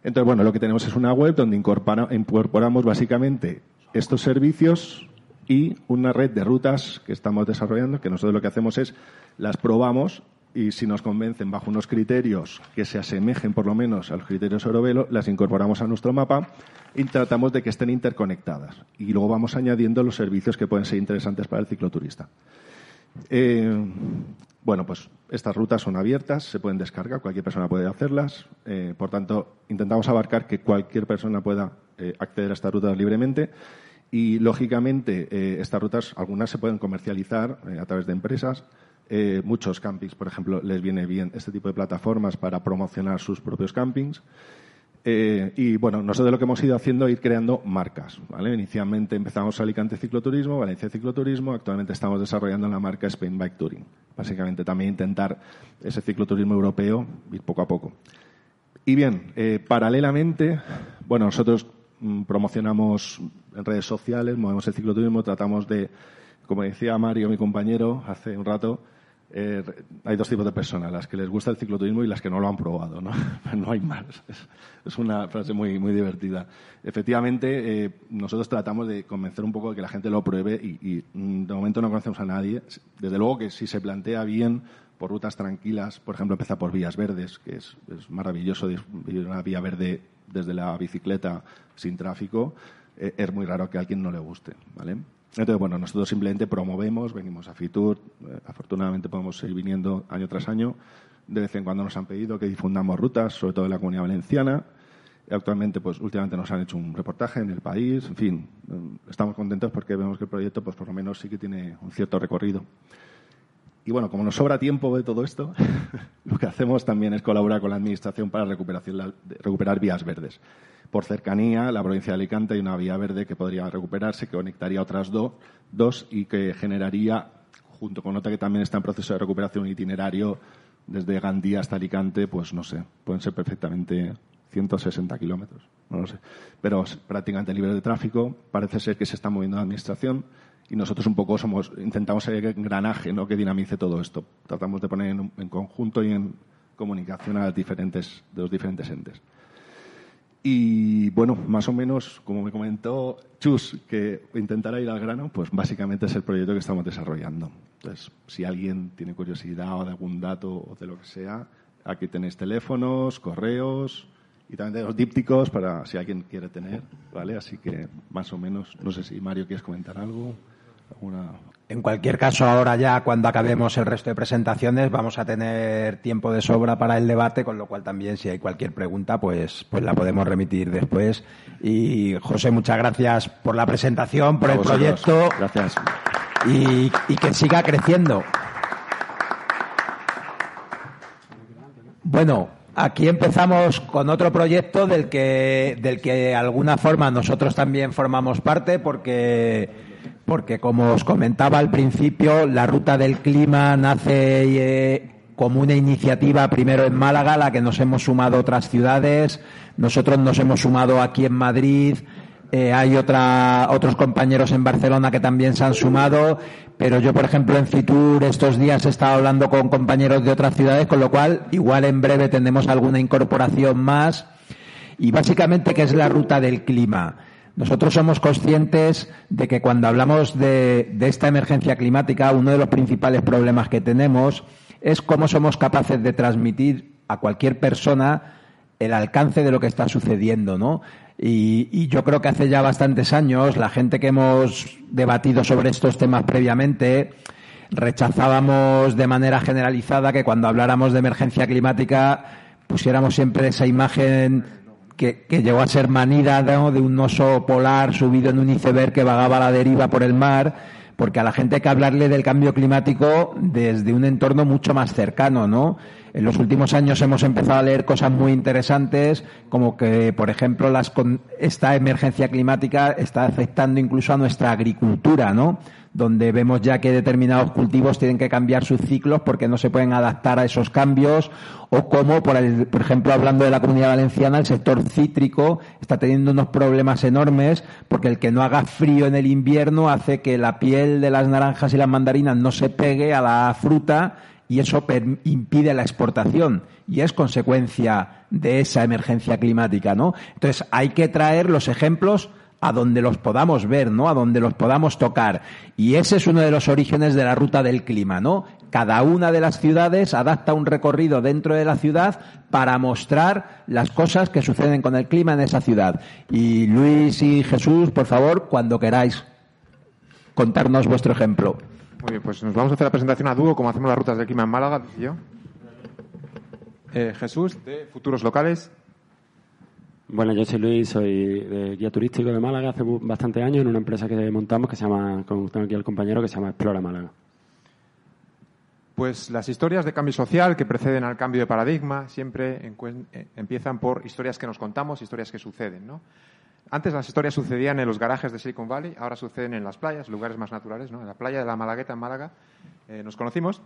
Entonces, bueno, lo que tenemos es una web donde incorporamos básicamente estos servicios y una red de rutas que estamos desarrollando, que nosotros lo que hacemos es las probamos y si nos convencen bajo unos criterios que se asemejen por lo menos a los criterios Eurovelo, las incorporamos a nuestro mapa y tratamos de que estén interconectadas. Y luego vamos añadiendo los servicios que pueden ser interesantes para el cicloturista. Eh, bueno, pues estas rutas son abiertas, se pueden descargar, cualquier persona puede hacerlas. Eh, por tanto, intentamos abarcar que cualquier persona pueda eh, acceder a estas rutas libremente. Y, lógicamente, estas rutas, algunas se pueden comercializar a través de empresas, eh, muchos campings, por ejemplo, les viene bien este tipo de plataformas para promocionar sus propios campings. Eh, y bueno, nosotros lo que hemos ido haciendo es ir creando marcas. Inicialmente empezamos Alicante Cicloturismo, Valencia Cicloturismo, actualmente estamos desarrollando la marca Spain Bike Touring. Básicamente también intentar ese cicloturismo europeo ir poco a poco. Y bien, eh, paralelamente, bueno, nosotros mm, promocionamos en redes sociales, movemos el cicloturismo, tratamos de, como decía Mario, mi compañero, hace un rato, eh, hay dos tipos de personas, las que les gusta el cicloturismo y las que no lo han probado, ¿no? no hay más. Es, una frase muy, muy divertida. Efectivamente, eh, nosotros tratamos de convencer un poco de que la gente lo pruebe y, mm, de momento no conocemos a nadie. Desde luego que si se plantea bien por rutas tranquilas, por ejemplo, empieza por vías verdes, que es, es maravilloso una vía verde desde la bicicleta sin tráfico, eh, es muy raro que a alguien no le guste, ¿vale? Entonces, bueno, nosotros simplemente promovemos, venimos a Fitur, eh, afortunadamente podemos seguir viniendo año tras año. De vez en cuando nos han pedido que difundamos rutas, sobre todo en la comunidad valenciana. Actualmente, pues últimamente nos han hecho un reportaje en el país. En fin, mm, estamos contentos porque vemos que el proyecto, pues por lo menos sí que tiene un cierto recorrido. Y bueno, como nos sobra tiempo de todo esto, lo que hacemos también es colaborar con la Administración para recuperación, recuperar vías verdes por cercanía, la provincia de Alicante hay una vía verde que podría recuperarse, que conectaría otras dos y que generaría, junto con otra que también está en proceso de recuperación, un itinerario desde Gandía hasta Alicante, pues no sé, pueden ser perfectamente 160 kilómetros, no lo sé. Pero prácticamente libre de tráfico, parece ser que se está moviendo la administración y nosotros un poco somos, intentamos ser engranaje ¿no? que dinamice todo esto. Tratamos de poner en, en conjunto y en comunicación a las diferentes, de los diferentes entes. Y bueno, más o menos, como me comentó Chus, que intentará ir al grano, pues básicamente es el proyecto que estamos desarrollando. Entonces, si alguien tiene curiosidad o de algún dato o de lo que sea, aquí tenéis teléfonos, correos y también tenemos dípticos para si alguien quiere tener, ¿vale? Así que más o menos, no sé si Mario quieres comentar algo. En cualquier caso, ahora ya cuando acabemos el resto de presentaciones vamos a tener tiempo de sobra para el debate, con lo cual también si hay cualquier pregunta, pues, pues la podemos remitir después. Y José, muchas gracias por la presentación, por el proyecto. Gracias. Y, y que siga creciendo. Bueno, Aquí empezamos con otro proyecto del que, del que de alguna forma nosotros también formamos parte porque porque como os comentaba al principio, la ruta del clima nace eh, como una iniciativa primero en Málaga, a la que nos hemos sumado otras ciudades, nosotros nos hemos sumado aquí en Madrid, Eh, hay otra, otros compañeros en Barcelona que también se han sumado, pero yo, por ejemplo, en Fitur estos días he estado hablando con compañeros de otras ciudades, con lo cual igual en breve tendremos alguna incorporación más. Y básicamente, ¿qué es la ruta del clima? Nosotros somos conscientes de que cuando hablamos de, esta emergencia climática, uno de los principales problemas que tenemos es cómo somos capaces de transmitir a cualquier persona el alcance de lo que está sucediendo, ¿no? Y, yo creo que hace ya bastantes años la gente que hemos debatido sobre estos temas previamente rechazábamos de manera generalizada que cuando habláramos de emergencia climática pusiéramos siempre esa imagen que, llegó a ser manida de un oso polar subido en un iceberg que vagaba a la deriva por el mar, porque a la gente hay que hablarle del cambio climático desde un entorno mucho más cercano, ¿no? En los últimos años hemos empezado a leer cosas muy interesantes, como que, por ejemplo, las, esta emergencia climática está afectando incluso a nuestra agricultura, ¿no? Donde vemos ya que determinados cultivos tienen que cambiar sus ciclos porque no se pueden adaptar a esos cambios, o como, por, por, ejemplo, hablando de la comunidad valenciana, el sector cítrico está teniendo unos problemas enormes porque el que no haga frío en el invierno hace que la piel de las naranjas y las mandarinas no se pegue a la fruta y eso impide la exportación y es consecuencia de esa emergencia climática, ¿no? Entonces hay que traer los ejemplos a donde los podamos ver, ¿no? A donde los podamos tocar. Y ese es uno de los orígenes de la ruta del clima, ¿no? Cada una de las ciudades adapta un recorrido dentro de la ciudad para mostrar las cosas que suceden con el clima en esa ciudad. Y Luis y Jesús, por favor, cuando queráis contarnos vuestro ejemplo. Muy bien, pues nos vamos a hacer la presentación a dúo, como hacemos las rutas del clima en Málaga, yo. Eh, Jesús, de Futuros Locales. Bueno, yo soy Luis, soy guía turístico de Málaga hace bastante años en una empresa que montamos que se llama, como tengo aquí el compañero, que se llama Explora Málaga. Pues las historias de cambio social que preceden al cambio de paradigma siempre eh, empiezan por historias que nos contamos, historias que suceden, ¿no? Antes las historias sucedían en los garajes de Silicon Valley, ahora suceden en las playas, lugares más naturales, ¿no? En la playa de la Malagueta, en Málaga, eh, nos conocimos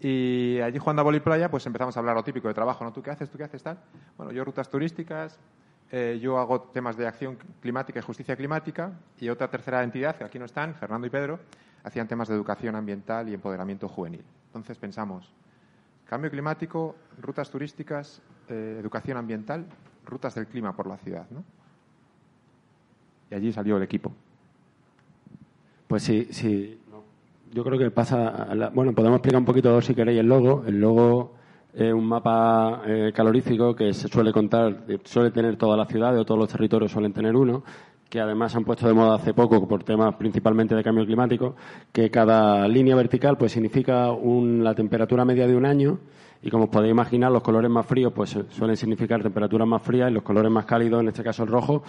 y allí jugando a boli playa, pues empezamos a hablar lo típico de trabajo, ¿no? ¿Tú qué haces? ¿Tú qué haces? Tal. Bueno, yo rutas turísticas, eh, yo hago temas de acción climática y justicia climática y otra tercera entidad, que aquí no están, Fernando y Pedro, hacían temas de educación ambiental y empoderamiento juvenil. Entonces pensamos, cambio climático, rutas turísticas, eh, educación ambiental, rutas del clima por la ciudad, ¿no? y allí salió el equipo. Pues sí, sí. Yo creo que pasa. bueno, podemos explicar un poquito si queréis el logo. El logo un mapa eh, calorífico que se suele contar, suele tener todas las ciudades o todos los territorios suelen tener uno que además han puesto de moda hace poco por temas principalmente de cambio climático, que cada línea vertical pues significa la temperatura media de un año y como os podéis imaginar los colores más fríos pues suelen significar temperaturas más frías y los colores más cálidos, en este caso el rojo,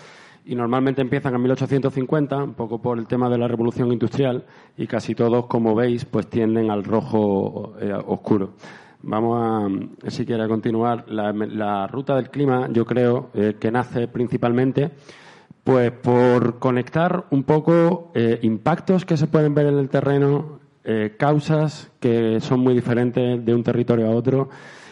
y normalmente empiezan en 1850, un poco por el tema de la revolución industrial, y casi todos, como veis, pues tienden al rojo eh, oscuro. Vamos a, si quiere, continuar. La, ruta del clima, yo creo eh, que nace principalmente pues por conectar un poco eh, impactos que se pueden ver en el terreno, causas que son muy diferentes de un territorio a otro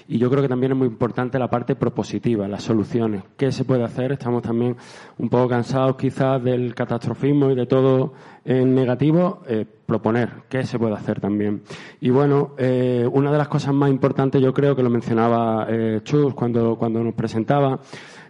y yo creo que también es muy importante la parte propositiva, las soluciones. ¿Qué se puede hacer? Estamos también un poco cansados quizás del catastrofismo y de todo en negativo. Eh, proponer qué se puede hacer también. Y bueno, eh, una de las cosas más importantes, yo creo que lo mencionaba eh, Chus cuando, cuando nos presentaba,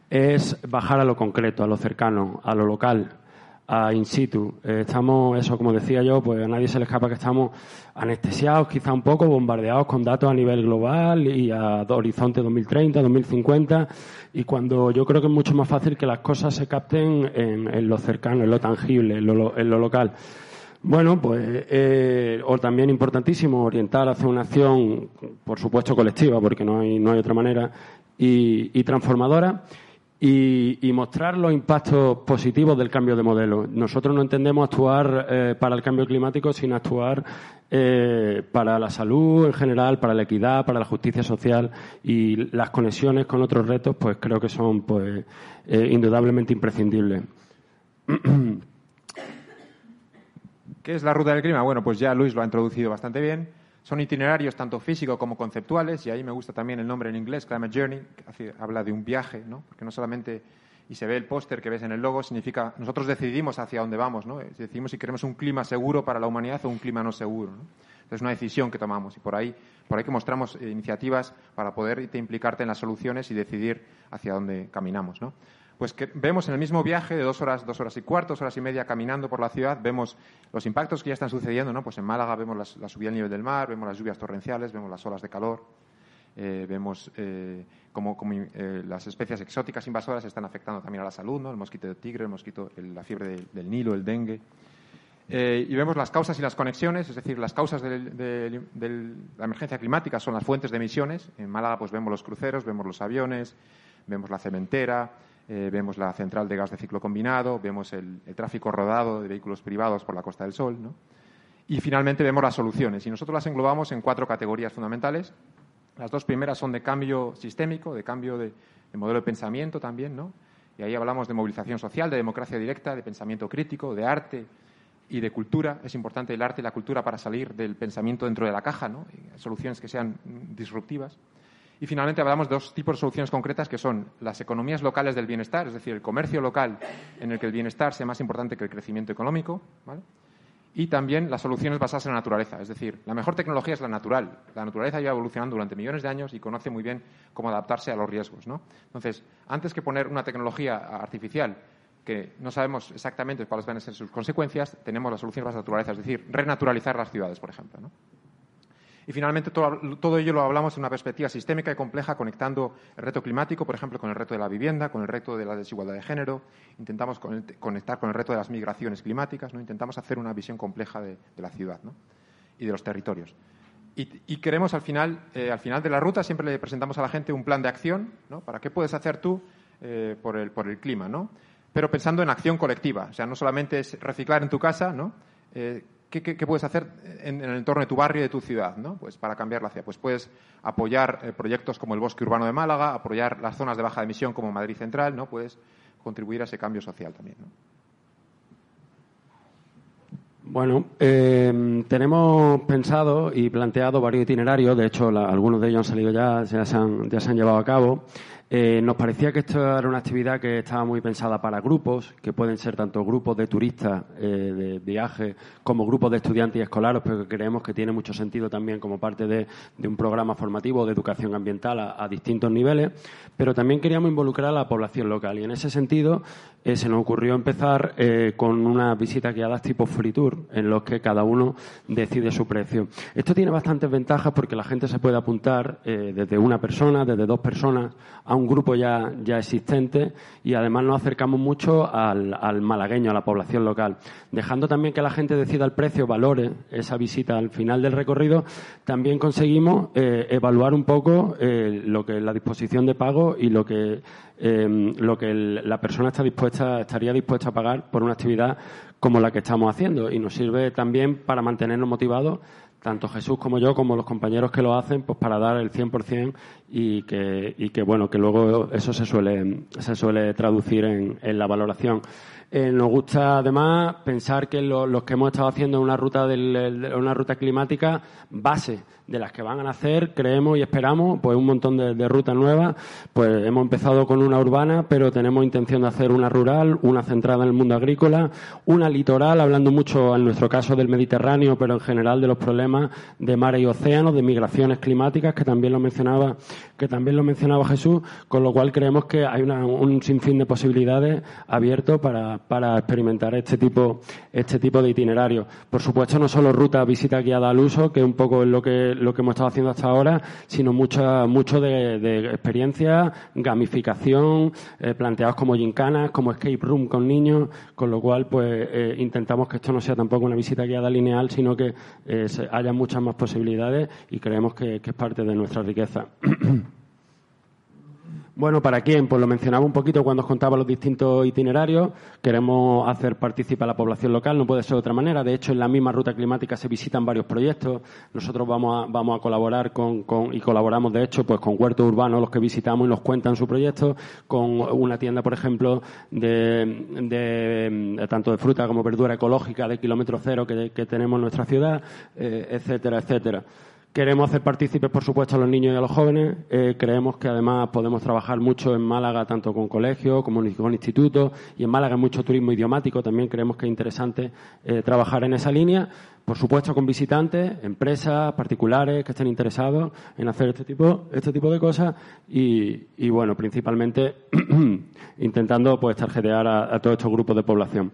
es bajar a lo concreto, a lo cercano, a lo local a in situ. Eh, estamos, eso como decía yo, pues a nadie se le escapa que estamos anestesiados, quizá un poco bombardeados con datos a nivel global y a horizonte 2030, 2050, y cuando yo creo que es mucho más fácil que las cosas se capten en, lo cercano, en lo tangible, en lo, local. Bueno, pues, eh, o también importantísimo orientar hacia una acción, por supuesto, colectiva, porque no hay, no hay otra manera, y transformadora y, mostrar los impactos positivos del cambio de modelo. Nosotros no entendemos actuar eh, para el cambio climático sin actuar eh, para la salud en general, para la equidad, para la justicia social y las conexiones con otros retos, pues creo que son pues eh, indudablemente imprescindibles. ¿Qué es la ruta del clima? Bueno, pues ya Luis lo ha introducido bastante bien. Son itinerarios tanto físicos como conceptuales, y ahí me gusta también el nombre en inglés, Climate Journey, que habla de un viaje, ¿no? porque no solamente y se ve el póster que ves en el logo, significa nosotros decidimos hacia dónde vamos, ¿no? Decidimos si queremos un clima seguro para la humanidad o un clima no seguro. ¿no? Es una decisión que tomamos y por ahí, por ahí que mostramos eh, iniciativas para poder implicarte en las soluciones y decidir hacia dónde caminamos, ¿no? Pues que vemos en el mismo viaje de dos horas, dos horas y cuarto, dos horas y media caminando por la ciudad, vemos los impactos que ya están sucediendo, ¿no? Pues en Málaga vemos la subida del nivel del mar, vemos las lluvias torrenciales, vemos las olas de calor, eh, vemos eh, cómo, eh, las especies exóticas invasoras están afectando también a la salud, ¿no? el mosquito de tigre, el mosquito, la fiebre del Nilo, el dengue. y vemos las causas y las conexiones, es decir, las causas de, la emergencia climática son las fuentes de emisiones. En Málaga pues vemos los cruceros, vemos los aviones, vemos la cementera, vemos la central de gas de ciclo combinado, vemos el, tráfico rodado de vehículos privados por la Costa del Sol. Y finalmente vemos las soluciones. Y nosotros las englobamos en cuatro categorías fundamentales. Las dos primeras son de cambio sistémico, de cambio de, modelo de pensamiento también, ¿no? Y ahí hablamos de movilización social, de democracia directa, de pensamiento crítico, de arte y de cultura. Es importante el arte y la cultura para salir del pensamiento dentro de la caja, ¿no? soluciones que sean disruptivas. Y finalmente hablamos de dos tipos de soluciones concretas que son las economías locales del bienestar, es decir, el comercio local en el que el bienestar sea más importante que el crecimiento económico, ¿vale? y también las soluciones basadas en la naturaleza. Es decir, la mejor tecnología es la natural. La naturaleza lleva evolucionando durante millones de años y conoce muy bien cómo adaptarse a los riesgos. ¿no? Entonces, antes que poner una tecnología artificial que no sabemos exactamente cuáles van a ser sus consecuencias, tenemos las soluciones basadas en la naturaleza, es decir, renaturalizar las ciudades, por ejemplo. ¿no? Y finalmente todo, ello lo hablamos en una perspectiva sistémica y compleja, conectando el reto climático, por ejemplo, con el reto de la vivienda, con el reto de la desigualdad de género, intentamos conectar con el reto de las migraciones climáticas, ¿no? intentamos hacer una visión compleja de, la ciudad y de los territorios. Y, queremos al final, eh, al final de la ruta siempre le presentamos a la gente un plan de acción ¿no? para qué puedes hacer tú eh, por, el, por el clima, ¿no? pero pensando en acción colectiva. O sea, no solamente es reciclar en tu casa, ¿no? Eh, ¿Qué, puedes hacer en, el entorno de tu barrio y de tu ciudad ¿no? pues para cambiar la ciudad? Pues puedes apoyar eh, proyectos como el Bosque Urbano de Málaga, apoyar las zonas de baja emisión como Madrid Central, ¿no? puedes contribuir a ese cambio social también. ¿no? Bueno, eh, tenemos pensado y planteado varios itinerarios, de hecho algunos de ellos han salido ya, ya se han llevado a cabo. Eh, nos parecía que esto era una actividad que estaba muy pensada para grupos, que pueden ser tanto grupos de turistas eh, de viaje como grupos de estudiantes y escolares, pero que creemos que tiene mucho sentido también como parte de, un programa formativo de educación ambiental a, distintos niveles. Pero también queríamos involucrar a la población local y en ese sentido eh, se nos ocurrió empezar con una visita guiadas tipo free tour, en los que cada uno decide su precio. Esto tiene bastantes ventajas porque la gente se puede apuntar desde una persona, desde dos personas, a un grupo ya, ya existente y además nos acercamos mucho al, al, malagueño, a la población local. Dejando también que la gente decida el precio, valore esa visita al final del recorrido, también conseguimos eh, evaluar un poco eh, lo que la disposición de pago y lo que, eh, lo que la persona está dispuesta, estaría dispuesta a pagar por una actividad como la que estamos haciendo y nos sirve también para mantenernos motivados tanto Jesús como yo, como los compañeros que lo hacen, pues para dar el 100% y que, y que bueno, que luego eso se suele, se suele traducir en, en la valoración. Eh, nos gusta además pensar que los que hemos estado haciendo una ruta, del, una ruta climática base de las que van a nacer, creemos y esperamos, pues un montón de, rutas nuevas. Pues hemos empezado con una urbana, pero tenemos intención de hacer una rural, una centrada en el mundo agrícola, una litoral, hablando mucho en nuestro caso del Mediterráneo, pero en general de los problemas de mares y océanos, de migraciones climáticas, que también lo mencionaba, que también lo mencionaba Jesús, con lo cual creemos que hay un sinfín de posibilidades abiertos para, para experimentar este tipo, este tipo de itinerarios. Por supuesto, no solo ruta, visita guiada al uso, que un poco es lo que, lo que hemos estado haciendo hasta ahora, sino mucha, mucho de, de experiencia, gamificación, eh, planteados como gincanas, como escape room con niños, con lo cual, pues, eh, intentamos que esto no sea tampoco una visita guiada lineal, sino que eh, haya muchas más posibilidades y creemos que es parte de nuestra riqueza. Bueno, ¿para quién? Pues lo mencionaba un poquito cuando os contaba los distintos itinerarios. Queremos hacer participar a la población local, no puede ser de otra manera. De hecho, en la misma ruta climática se visitan varios proyectos. Nosotros vamos a, vamos a colaborar con, y colaboramos, de hecho, pues con huertos urbanos, los que visitamos y nos cuentan su proyecto, con una tienda, por ejemplo, de, tanto de fruta como verdura ecológica de kilómetro cero que, tenemos en nuestra ciudad, eh, etcétera, etcétera. Queremos hacer partícipes, por supuesto, a los niños y a los jóvenes. Eh, creemos que además podemos trabajar mucho en Málaga, tanto con colegios como con institutos, y en Málaga hay mucho turismo idiomático. También creemos que es interesante eh, trabajar en esa línea. Por supuesto, con visitantes, empresas, particulares que estén interesados en hacer este tipo, este tipo de cosas y, bueno, principalmente intentando pues tarjetear a todos estos grupos de población.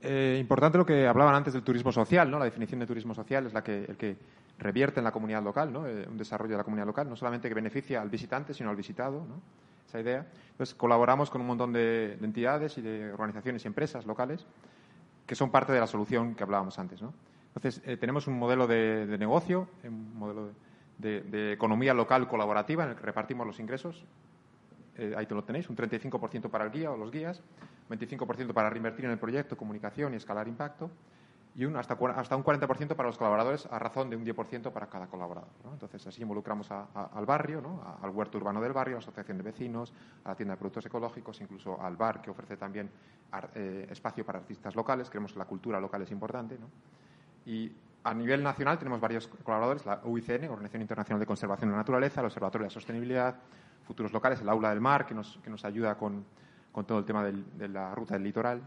Eh, importante lo que hablaban antes del turismo social, ¿no? La definición de turismo social es la que, el que revierte en la comunidad local, ¿no? Eh, un desarrollo de la comunidad local, no solamente que beneficia al visitante, sino al visitado, ¿no? Esa idea. Entonces, colaboramos con un montón de, entidades y de organizaciones y empresas locales que son parte de la solución que hablábamos antes, ¿no? Entonces, eh, tenemos un modelo de, negocio, un modelo de, de, economía local colaborativa en el que repartimos los ingresos. Ahí te lo tenéis, un 35% para el guía o los guías, 25% para reinvertir en el proyecto, comunicación y escalar impacto, y un, hasta, hasta un 40% para los colaboradores a razón de un 10% para cada colaborador. Entonces, así involucramos al barrio, ¿no? al huerto urbano del barrio, a la asociación de vecinos, a la tienda de productos ecológicos, incluso al bar, que ofrece también eh, espacio para artistas locales. Creemos que la cultura local es importante. Y a nivel nacional tenemos varios colaboradores, la UICN, Organización Internacional de Conservación de la Naturaleza, el Observatorio de la Sostenibilidad, Futuros Locales, el Aula del Mar, que nos, que nos ayuda con con todo el tema de la ruta del litoral.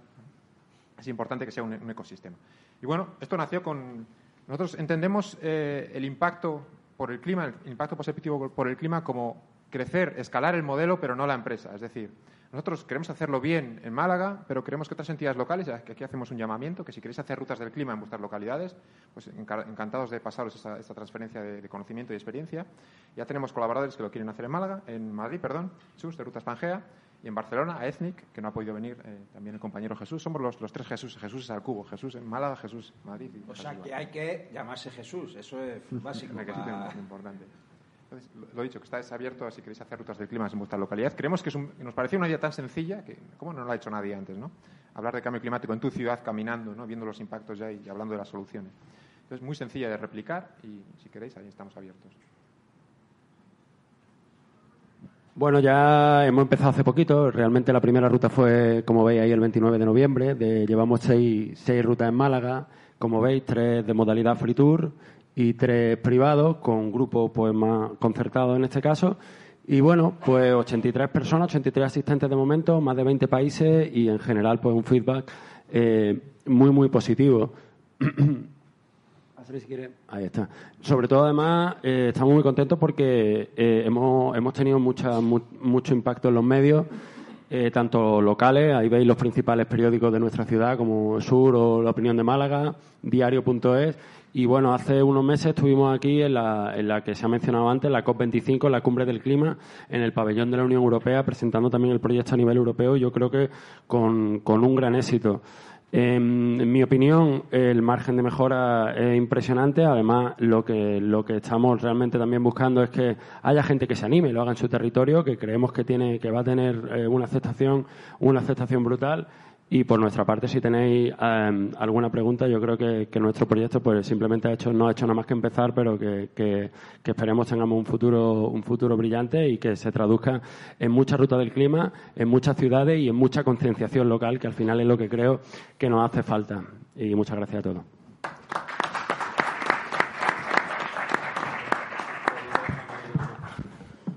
Es importante que sea un, ecosistema. Y bueno, esto nació con... Nosotros entendemos eh, el impacto por el clima, el impacto positivo por el clima como crecer, escalar el modelo, pero no la empresa. Es decir, nosotros queremos hacerlo bien en Málaga, pero queremos que otras entidades locales, que aquí hacemos un llamamiento, que si queréis hacer rutas del clima en vuestras localidades, pues encantados de pasaros esta, transferencia de, conocimiento y experiencia. Ya tenemos colaboradores que lo quieren hacer en Málaga, en Madrid, perdón, Sus, de Rutas Pangea, y en Barcelona, a Ethnic, que no ha podido venir, eh, también el compañero Jesús. Somos los, los tres Jesús. Jesús es al cubo. Jesús en Málaga, Jesús en Madrid. o sea, que hay que llamarse Jesús. Eso es básico. Importante. Entonces, lo dicho, que está abierto si queréis hacer rutas del clima en vuestra localidad. Creemos que es nos parecía una idea tan sencilla que, ¿cómo no lo ha hecho nadie antes? ¿no? Hablar de cambio climático en tu ciudad caminando, ¿no? viendo los impactos ya y hablando de las soluciones. Entonces, muy sencilla de replicar y si queréis, ahí estamos abiertos. Bueno, ya hemos empezado hace poquito. Realmente la primera ruta fue, como veis ahí, el 29 de noviembre. llevamos seis, seis rutas en Málaga. Como veis, tres de modalidad free tour y tres privados, con grupos pues, más concertados en este caso. Y bueno, pues 83 personas, 83 asistentes de momento, más de 20 países y en general pues un feedback eh, muy, muy positivo. Ahí está. Sobre todo, además, eh, estamos muy contentos porque eh, hemos, hemos tenido mucha, mucho impacto en los medios, eh, tanto locales, ahí veis los principales periódicos de nuestra ciudad, como Sur o La Opinión de Málaga, diario.es. Y bueno, hace unos meses estuvimos aquí en la, en la que se ha mencionado antes, la COP25, la Cumbre del Clima, en el pabellón de la Unión Europea, presentando también el proyecto a nivel europeo, yo creo que con, con un gran éxito. En, mi opinión, el margen de mejora es impresionante. Además, lo que, lo que estamos realmente también buscando es que haya gente que se anime y lo haga en su territorio, que creemos que, tiene, que va a tener eh, una aceptación, una aceptación brutal y por nuestra parte, si tenéis em, alguna pregunta, yo creo que, nuestro proyecto pues simplemente ha hecho, no ha hecho nada más que empezar, pero que, que, esperemos tengamos un futuro, un futuro brillante y que se traduzca en mucha ruta del clima, en muchas ciudades y en mucha concienciación local, que al final es lo que creo que nos hace falta. Y muchas gracias a todos.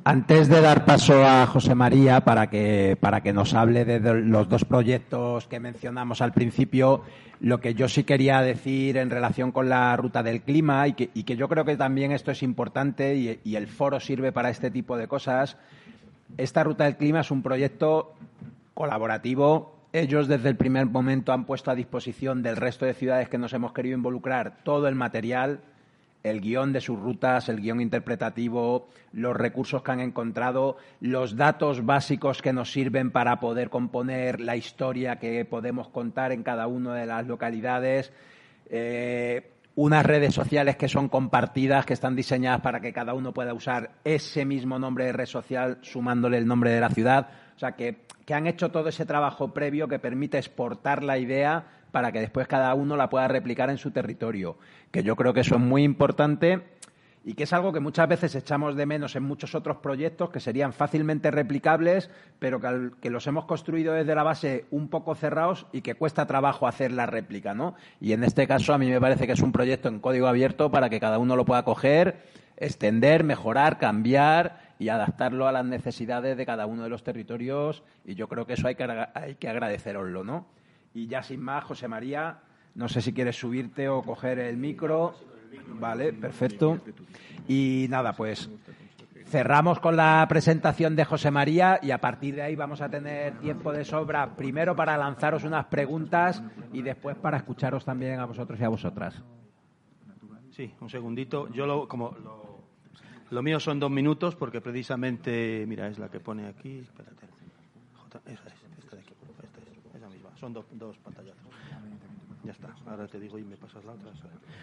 Antes de dar paso a José María para que, para que nos hable de los dos proyectos que mencionamos al principio, lo que yo sí quería decir en relación con la ruta del clima y que, y que yo creo que también esto es importante y, y el foro sirve para este tipo de cosas. Esta ruta del clima es un proyecto colaborativo. Ellos desde el primer momento han puesto a disposición del resto de ciudades que nos hemos querido involucrar todo el material el guion de sus rutas, el guion interpretativo, los recursos que han encontrado, los datos básicos que nos sirven para poder componer la historia que podemos contar en cada una de las localidades. Eh, unas redes sociales que son compartidas, que están diseñadas para que cada uno pueda usar ese mismo nombre de red social sumándole el nombre de la ciudad. O sea, que, que han hecho todo ese trabajo previo que permite exportar la idea para que después cada uno la pueda replicar en su territorio, que yo creo que eso es muy importante y que es algo que muchas veces echamos de menos en muchos otros proyectos que serían fácilmente replicables, pero que, los hemos construido desde la base un poco cerrados y que cuesta trabajo hacer la réplica, ¿no? Y en este caso a mí me parece que es un proyecto en código abierto para que cada uno lo pueda coger, extender, mejorar, cambiar y adaptarlo a las necesidades de cada uno de los territorios y yo creo que eso hay que, hay que agradeceroslo, ¿no? Y ya sin más, José María, no sé si quieres subirte o coger el micro. Vale, perfecto. Y nada, pues cerramos con la presentación de José María y a partir de ahí vamos a tener tiempo de sobra, primero para lanzaros unas preguntas y después para escucharos también a vosotros y a vosotras. Sí, un segundito. Yo lo, como lo, mío son dos minutos porque precisamente, mira, es la que pone aquí. Espérate. esa es, esta de aquí, esta es, esa misma. Son dos, dos pantallas. Ya está, ahora te digo y me pasas la otra.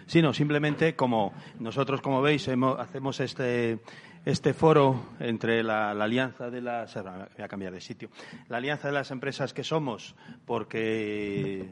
Sí, no, simplemente como nosotros, como veis, hacemos este, este foro entre la, alianza de las. Voy a cambiar de sitio. La alianza de las empresas que somos, porque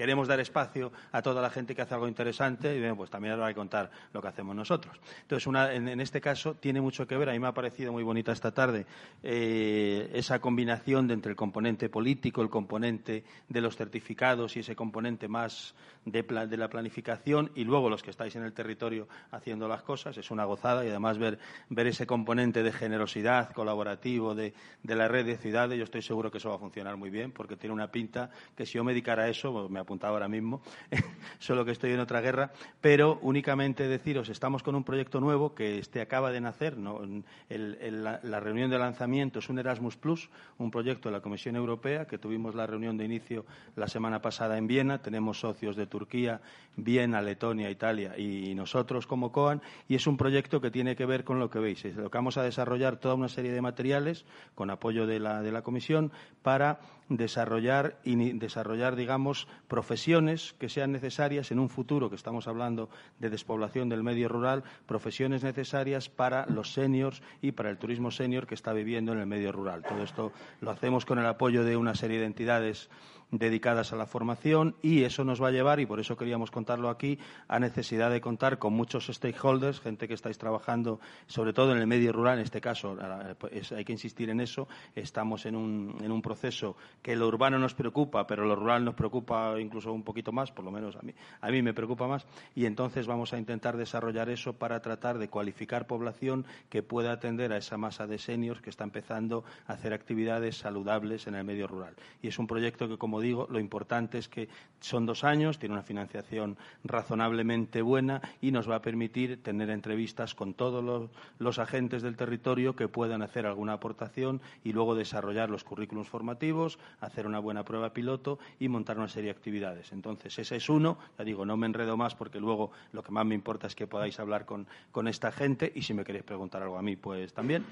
queremos dar espacio a toda la gente que hace algo interesante y pues también os voy a contar lo que hacemos nosotros. Entonces, una, en, este caso tiene mucho que ver, a mí me ha parecido muy bonita esta tarde, eh, esa combinación de entre el componente político, el componente de los certificados y ese componente más de, de la planificación y luego los que estáis en el territorio haciendo las cosas. Es una gozada y además ver, ese componente de generosidad colaborativo de, de la red de ciudades, yo estoy seguro que eso va a funcionar muy bien porque tiene una pinta que si yo me dedicara a eso, pues me apuntado ahora mismo, solo que estoy en otra guerra, pero únicamente deciros, estamos con un proyecto nuevo que este acaba de nacer, la, reunión de lanzamiento es un Erasmus Plus, un proyecto de la Comisión Europea, que tuvimos la reunión de inicio la semana pasada en Viena, tenemos socios de Turquía, Viena, Letonia, Italia y nosotros como COAN, y es un proyecto que tiene que ver con lo que veis, es lo que vamos a desarrollar toda una serie de materiales con apoyo de la, de la Comisión para desarrollar, y desarrollar, digamos, profesiones que sean necesarias en un futuro, que estamos hablando de despoblación del medio rural, profesiones necesarias para los seniors y para el turismo senior que está viviendo en el medio rural. Todo esto lo hacemos con el apoyo de una serie de entidades dedicadas a la formación y eso nos va a llevar, y por eso queríamos contarlo aquí, a necesidad de contar con muchos stakeholders, gente que estáis trabajando sobre todo en el medio rural, en este caso pues, hay que insistir en eso, estamos en un, en un proceso que lo urbano nos preocupa, pero lo rural nos preocupa incluso un poquito más, por lo menos a mí, a mí me preocupa más, y entonces vamos a intentar desarrollar eso para tratar de cualificar población que pueda atender a esa masa de seniors que está empezando a hacer actividades saludables en el medio rural. Y es un proyecto que, como lo importante es que son dos años, tiene una financiación razonablemente buena y nos va a permitir tener entrevistas con todos los, agentes del territorio que puedan hacer alguna aportación y luego desarrollar los currículos formativos, hacer una buena prueba piloto y montar una serie de actividades. Entonces, ese es uno. Ya digo, no me enredo más porque luego lo que más me importa es que podáis hablar con, esta gente y si me queréis preguntar algo a mí, pues también.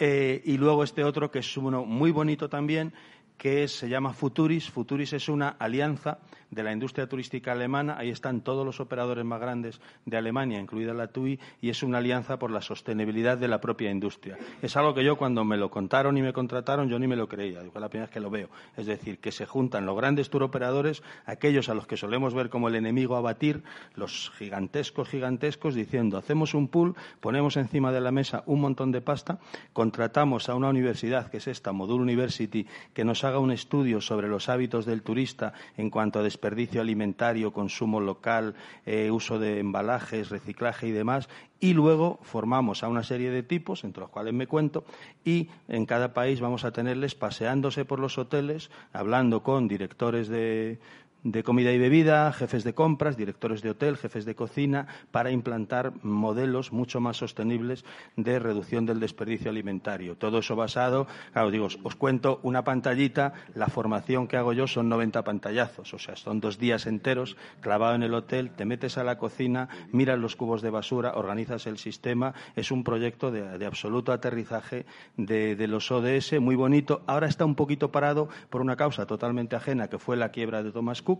Eh, y luego este otro que es uno muy bonito también que se llama Futuris. Futuris es una alianza de la industria turística alemana. Ahí están todos los operadores más grandes de Alemania, incluida la TUI, y es una alianza por la sostenibilidad de la propia industria. Es algo que yo cuando me lo contaron y me contrataron, yo ni me lo creía. Es la primera vez que lo veo. Es decir, que se juntan los grandes turoperadores, aquellos a los que solemos ver como el enemigo a batir, los gigantescos, gigantescos, diciendo, hacemos un pool, ponemos encima de la mesa un montón de pasta, contratamos a una universidad, que es esta, Modul University, que nos haga un estudio sobre los hábitos del turista en cuanto a desperdicio alimentario, consumo local, eh, uso de embalajes, reciclaje y demás, y luego formamos a una serie de tipos, entre los cuales me cuento, y en cada país vamos a tenerles paseándose por los hoteles, hablando con directores de, de comida y bebida, jefes de compras, directores de hotel, jefes de cocina, para implantar modelos mucho más sostenibles de reducción del desperdicio alimentario. Todo eso basado, claro, digo, os cuento una pantallita, la formación que hago yo son 90 pantallazos, o sea, son dos días enteros clavado en el hotel, te metes a la cocina, miras los cubos de basura, organizas el sistema, es un proyecto de, absoluto aterrizaje de, de los ODS, muy bonito. Ahora está un poquito parado por una causa totalmente ajena, que fue la quiebra de Thomas Cook,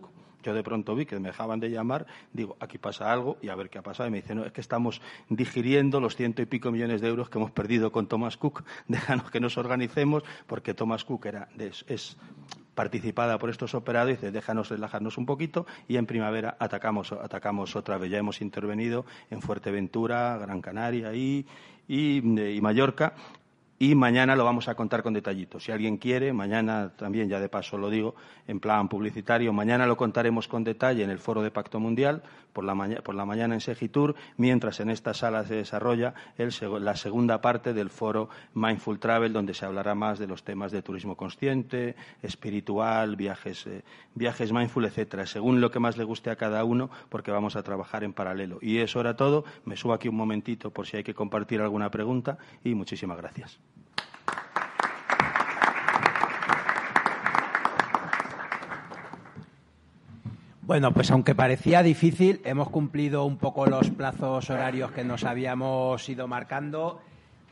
yo de pronto vi que me dejaban de llamar, digo, aquí pasa algo y a ver qué ha pasado. Y me dicen, no, es que estamos digiriendo los ciento y pico millones de euros que hemos perdido con Thomas Cook, déjanos que nos organicemos, porque Thomas Cook era, es, participada por estos operados, dice, déjanos relajarnos un poquito y en primavera atacamos, atacamos otra vez. Ya hemos intervenido en Fuerteventura, Gran Canaria y, y Mallorca y mañana lo vamos a contar con detallitos. Si alguien quiere, mañana también, ya de paso lo digo, en plan publicitario, mañana lo contaremos con detalle en el Foro de Pacto Mundial, por la, mañana en Segitur, mientras en esta sala se desarrolla la segunda parte del Foro Mindful Travel, donde se hablará más de los temas de turismo consciente, espiritual, viajes, eh, viajes mindful, etcétera, según lo que más le guste a cada uno, porque vamos a trabajar en paralelo. Y eso era todo. Me subo aquí un momentito por si hay que compartir alguna pregunta y muchísimas gracias. Bueno, pues aunque parecía difícil, hemos cumplido un poco los plazos horarios que nos habíamos ido marcando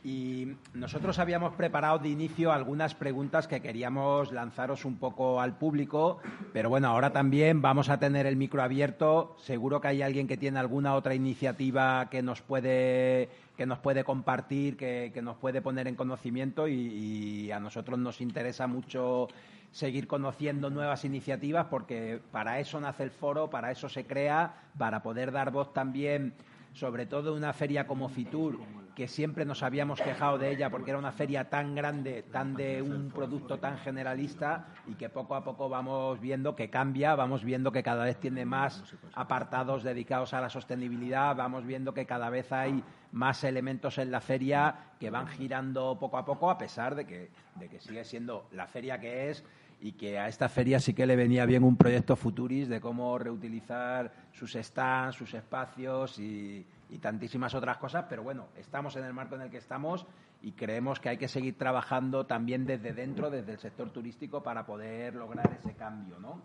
y nosotros habíamos preparado de inicio algunas preguntas que queríamos lanzaros un poco al público, pero bueno, ahora también vamos a tener el micro abierto. Seguro que hay alguien que tiene alguna otra iniciativa que nos puede que nos puede compartir, que, nos puede poner en conocimiento y a nosotros nos interesa mucho seguir conociendo nuevas iniciativas porque para eso nace el foro, para eso se crea, para poder dar voz también, sobre todo una feria como Fitur, que siempre nos habíamos quejado de ella porque era una feria tan grande, tan de un producto tan generalista y que poco a poco vamos viendo que cambia, vamos viendo que cada vez tiene más apartados dedicados a la sostenibilidad, vamos viendo que cada vez hay más elementos en la feria que van girando poco a poco a pesar de que, de que sigue siendo la feria que es y que a esta feria sí que le venía bien un proyecto Futuris de cómo reutilizar sus stands, sus espacios y, tantísimas otras cosas, pero bueno, estamos en el marco en el que estamos y creemos que hay que seguir trabajando también desde dentro, desde el sector turístico, para poder lograr ese cambio. ¿no?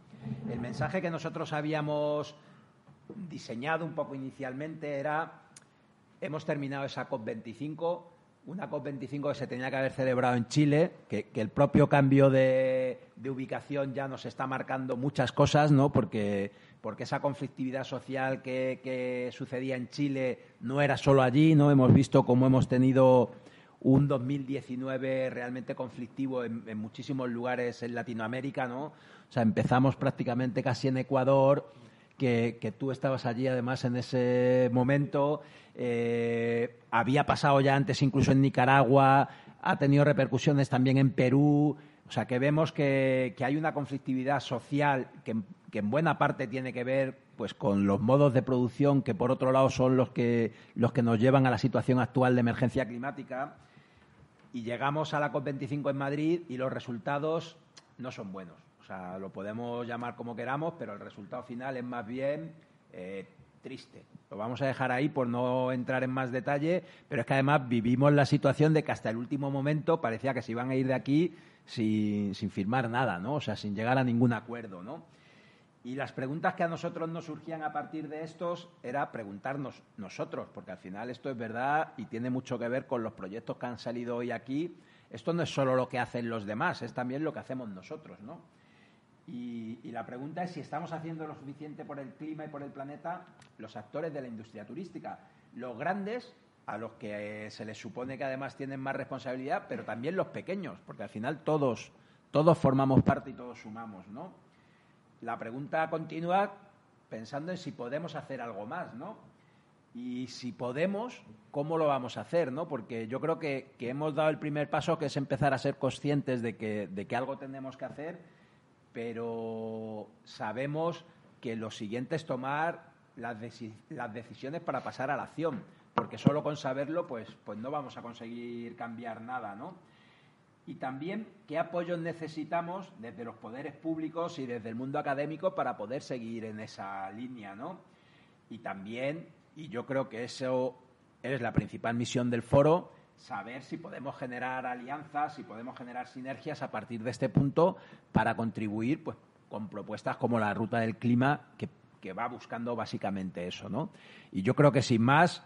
El mensaje que nosotros habíamos diseñado un poco inicialmente era, hemos terminado esa COP25, una COP25 que se tenía que haber celebrado en Chile, que, el propio cambio de, ubicación ya nos está marcando muchas cosas, ¿no? Porque, porque esa conflictividad social que, sucedía en Chile no era solo allí, ¿no? Hemos visto cómo hemos tenido un 2019 realmente conflictivo en, en muchísimos lugares en Latinoamérica, ¿no? O sea, empezamos prácticamente casi en Ecuador, que, tú estabas allí además en ese momento. Eh, había pasado ya antes incluso en Nicaragua, ha tenido repercusiones también en Perú. O sea, que vemos que, hay una conflictividad social que, en buena parte tiene que ver pues con los modos de producción que por otro lado son los que, los que nos llevan a la situación actual de emergencia climática. Y llegamos a la COP25 en Madrid y los resultados no son buenos sea, lo podemos llamar como queramos, pero el resultado final es más bien eh, triste. Lo vamos a dejar ahí por no entrar en más detalle, pero es que además vivimos la situación de que hasta el último momento parecía que se iban a ir de aquí sin, sin firmar nada, ¿no? O sea, sin llegar a ningún acuerdo, ¿no? Y las preguntas que a nosotros nos surgían a partir de estos era preguntarnos nosotros, porque al final esto es verdad y tiene mucho que ver con los proyectos que han salido hoy aquí. Esto no es solo lo que hacen los demás, es también lo que hacemos nosotros, ¿no? Y, la pregunta es si estamos haciendo lo suficiente por el clima y por el planeta los actores de la industria turística. Los grandes, a los que se les supone que además tienen más responsabilidad, pero también los pequeños, porque al final todos, todos formamos parte y todos sumamos, ¿no? La pregunta continúa pensando en si podemos hacer algo más, ¿no? Y si podemos, ¿cómo lo vamos a hacer? ¿no? Porque yo creo que, hemos dado el primer paso, que es empezar a ser conscientes de que, de que algo tenemos que hacer pero sabemos que lo siguiente es tomar las, decisiones para pasar a la acción, porque solo con saberlo pues, pues no vamos a conseguir cambiar nada, ¿no? Y también qué apoyos necesitamos desde los poderes públicos y desde el mundo académico para poder seguir en esa línea, ¿no? Y también, y yo creo que eso es la principal misión del foro, saber si podemos generar alianzas, si podemos generar sinergias a partir de este punto para contribuir pues, con propuestas como la ruta del clima que, va buscando básicamente eso. ¿no? Y yo creo que sin más,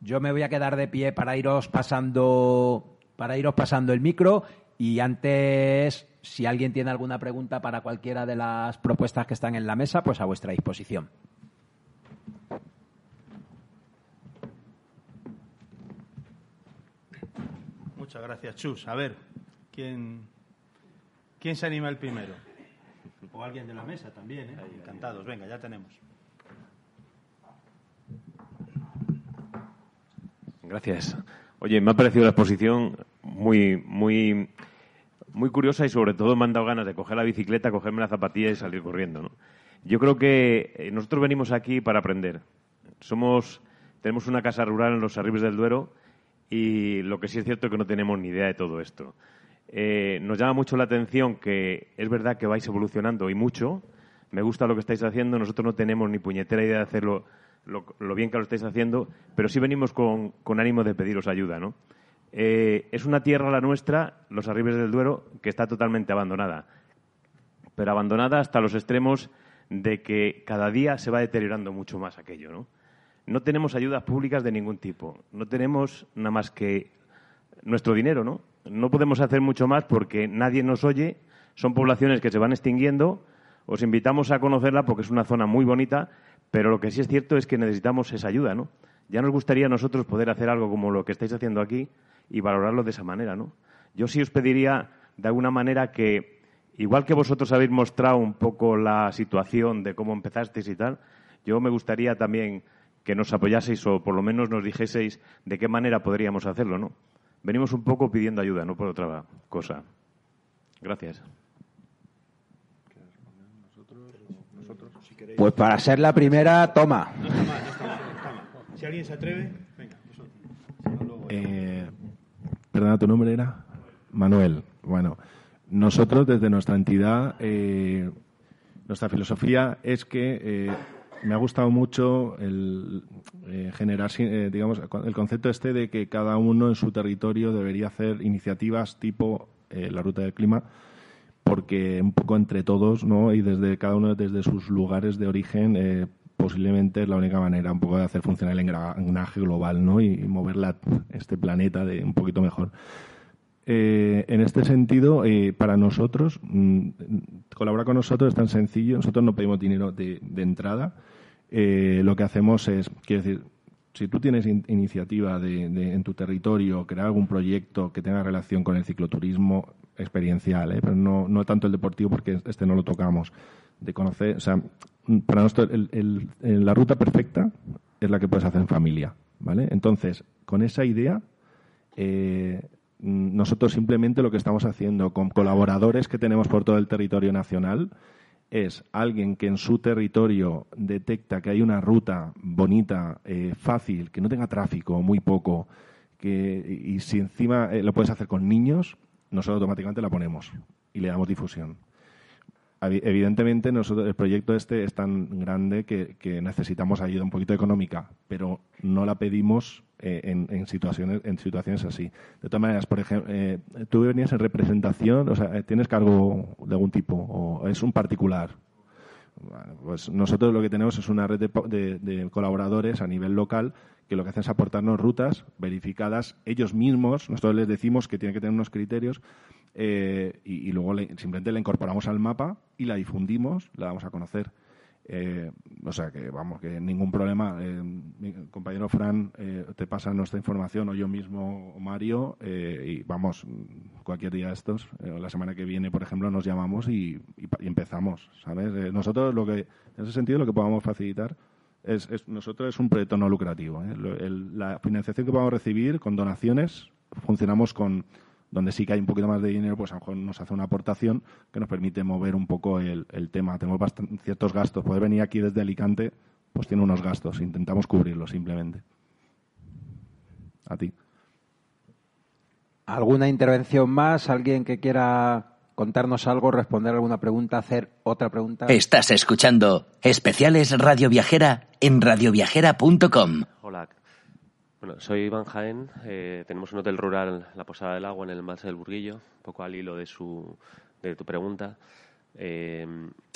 yo me voy a quedar de pie para iros pasando, para iros pasando el micro y antes, si alguien tiene alguna pregunta para cualquiera de las propuestas que están en la mesa, pues a vuestra disposición. Muchas gracias, Chus. A ver, ¿quién, ¿Quién se anima el primero? O alguien de la mesa también, ¿eh? Encantados. Venga, ya tenemos. Gracias. Oye, me ha parecido la exposición muy, muy, muy curiosa y sobre todo me han dado ganas de coger la bicicleta, cogerme la zapatilla y salir corriendo. ¿no? Yo creo que eh, nosotros venimos aquí para aprender. Somos, tenemos una casa rural en los Arribes del Duero y lo que sí es cierto es que no tenemos ni idea de todo esto. Eh, nos llama mucho la atención que es verdad que vais evolucionando y mucho. Me gusta lo que estáis haciendo. Nosotros no tenemos ni puñetera idea de hacerlo lo, bien que lo estáis haciendo, pero sí venimos con, ánimo de pediros ayuda, ¿no? Eh, es una tierra la nuestra, los Arribes del Duero, que está totalmente abandonada, pero abandonada hasta los extremos de que cada día se va deteriorando mucho más aquello, ¿no? No tenemos ayudas públicas de ningún tipo, no tenemos nada más que nuestro dinero, ¿no? No podemos hacer mucho más porque nadie nos oye, son poblaciones que se van extinguiendo, os invitamos a conocerla porque es una zona muy bonita, pero lo que sí es cierto es que necesitamos esa ayuda, ¿no? Ya nos gustaría a nosotros poder hacer algo como lo que estáis haciendo aquí y valorarlo de esa manera, ¿no? Yo sí os pediría, de alguna manera, que, igual que vosotros habéis mostrado un poco la situación de cómo empezasteis y tal, yo me gustaría también que nos apoyaseis o por lo menos nos dijeseis de qué manera podríamos hacerlo, ¿no? Venimos un poco pidiendo ayuda, no por otra cosa. Gracias. Pues para ser la primera, toma. Si alguien se atreve, venga. Eh, perdona, ¿tu nombre era? Manuel. Bueno, nosotros desde nuestra entidad, eh, nuestra filosofía es que eh, me ha gustado mucho el generar, digamos, el concepto este de que cada uno en su territorio debería hacer iniciativas tipo la ruta del clima porque un poco entre todos, ¿no? Y desde cada uno desde sus lugares de origen, eh, posiblemente es la única manera un poco de hacer funcionar el engranaje global, ¿no? Y, mover este planeta de un poquito mejor. Eh, en este sentido, eh, para nosotros, mm, colaborar con nosotros es tan sencillo. Nosotros no pedimos dinero de, entrada. lo que hacemos es, quiero decir, si tú tienes iniciativa de, en tu territorio, crear algún proyecto que tenga relación con el cicloturismo, experiencial, ¿eh? pero no, no tanto el deportivo porque este no lo tocamos. De conocer, o sea, para nosotros la ruta perfecta es la que puedes hacer en familia, ¿vale? Entonces, con esa idea, eh, nosotros simplemente lo que estamos haciendo con colaboradores que tenemos por todo el territorio nacional es alguien que en su territorio detecta que hay una ruta bonita, eh, fácil, que no tenga tráfico, muy poco, que, y si encima lo puedes hacer con niños, nosotros automáticamente la ponemos y le damos difusión. Evidentemente, nosotros, el proyecto este es tan grande que, necesitamos ayuda un poquito económica, pero no la pedimos eh, en, situaciones, en situaciones así. De todas maneras, por ejemplo, eh, tú venías en representación, o sea, ¿tienes cargo de algún tipo o es un particular? pues nosotros lo que tenemos es una red de colaboradores a nivel local que lo que hacen es aportarnos rutas verificadas ellos mismos. Nosotros les decimos que tienen que tener unos criterios eh, y, luego simplemente la incorporamos al mapa y la difundimos, la damos a conocer. Eh, o sea que, vamos, que ningún problema. Eh, mi compañero Fran te pasa nuestra información o yo mismo o Mario y vamos, cualquier día de estos, la semana que viene, por ejemplo, nos llamamos y, y empezamos, ¿sabes? nosotros lo que, en ese sentido, lo que podamos facilitar es, nosotros es un proyecto no lucrativo. ¿eh? la financiación que podamos recibir con donaciones, funcionamos con donde sí que hay un poquito más de dinero, pues a lo mejor nos hace una aportación que nos permite mover un poco el, tema. Tenemos ciertos gastos. Poder venir aquí desde Alicante, pues tiene unos gastos. Intentamos cubrirlos simplemente. A ti. ¿Alguna intervención más? ¿Alguien que quiera contarnos algo, responder alguna pregunta, hacer otra pregunta. Estás escuchando Especiales Radio Viajera en radioviajera.com. Hola. Bueno, soy Iván Jaén. Eh, tenemos un hotel rural, La Posada del Agua, en el Embalse del Burguillo, un poco al hilo de, su, de tu pregunta. Eh,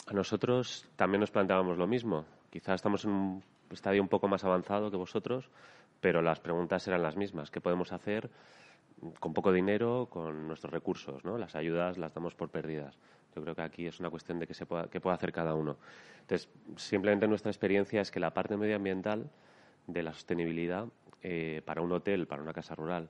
a nosotros también nos planteábamos lo mismo. Quizás estamos en un estadio un poco más avanzado que vosotros, pero las preguntas eran las mismas. ¿Qué podemos hacer? con poco dinero, con nuestros recursos, ¿no? Las ayudas las damos por perdidas. Yo creo que aquí es una cuestión de que se pueda, que pueda hacer cada uno. Entonces, simplemente nuestra experiencia es que la parte medioambiental de la sostenibilidad eh, para un hotel, para una casa rural,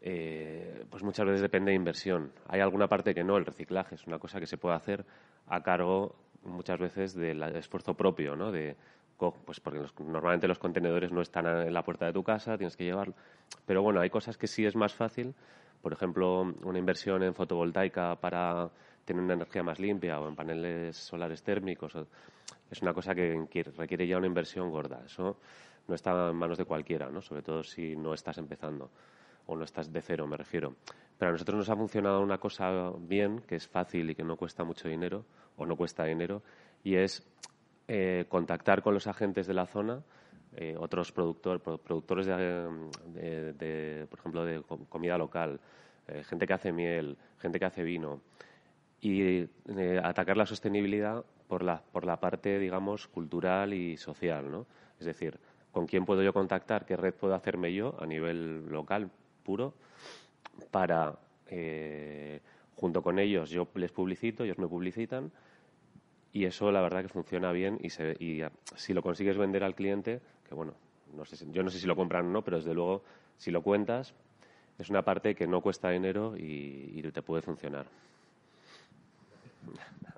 eh, pues muchas veces depende de inversión. Hay alguna parte que no, el reciclaje es una cosa que se puede hacer a cargo muchas veces del esfuerzo propio, ¿no? De, pues porque normalmente los contenedores no están en la puerta de tu casa, tienes que llevarlo. Pero bueno, hay cosas que sí es más fácil. Por ejemplo, una inversión en fotovoltaica para tener una energía más limpia o en paneles solares térmicos. Es una cosa que requiere ya una inversión gorda. Eso no está en manos de cualquiera, ¿no? sobre todo si no estás empezando o no estás de cero, me refiero. Pero a nosotros nos ha funcionado una cosa bien, que es fácil y que no cuesta mucho dinero, o no cuesta dinero, y es eh, contactar con los agentes de la zona, eh, otros productor, productores, de, por ejemplo, de comida local, eh, gente que hace miel, gente que hace vino, y atacar la sostenibilidad por la, por la parte, digamos, cultural y social, ¿no? Es decir, ¿con quién puedo yo contactar? ¿Qué red puedo hacerme yo a nivel local puro para, junto con ellos, yo les publicito, ellos me publicitan y eso la verdad que funciona bien y, se, y si lo consigues vender al cliente, que bueno, no sé, yo no sé si lo compran o no, pero desde luego si lo cuentas es una parte que no cuesta dinero y, te puede funcionar.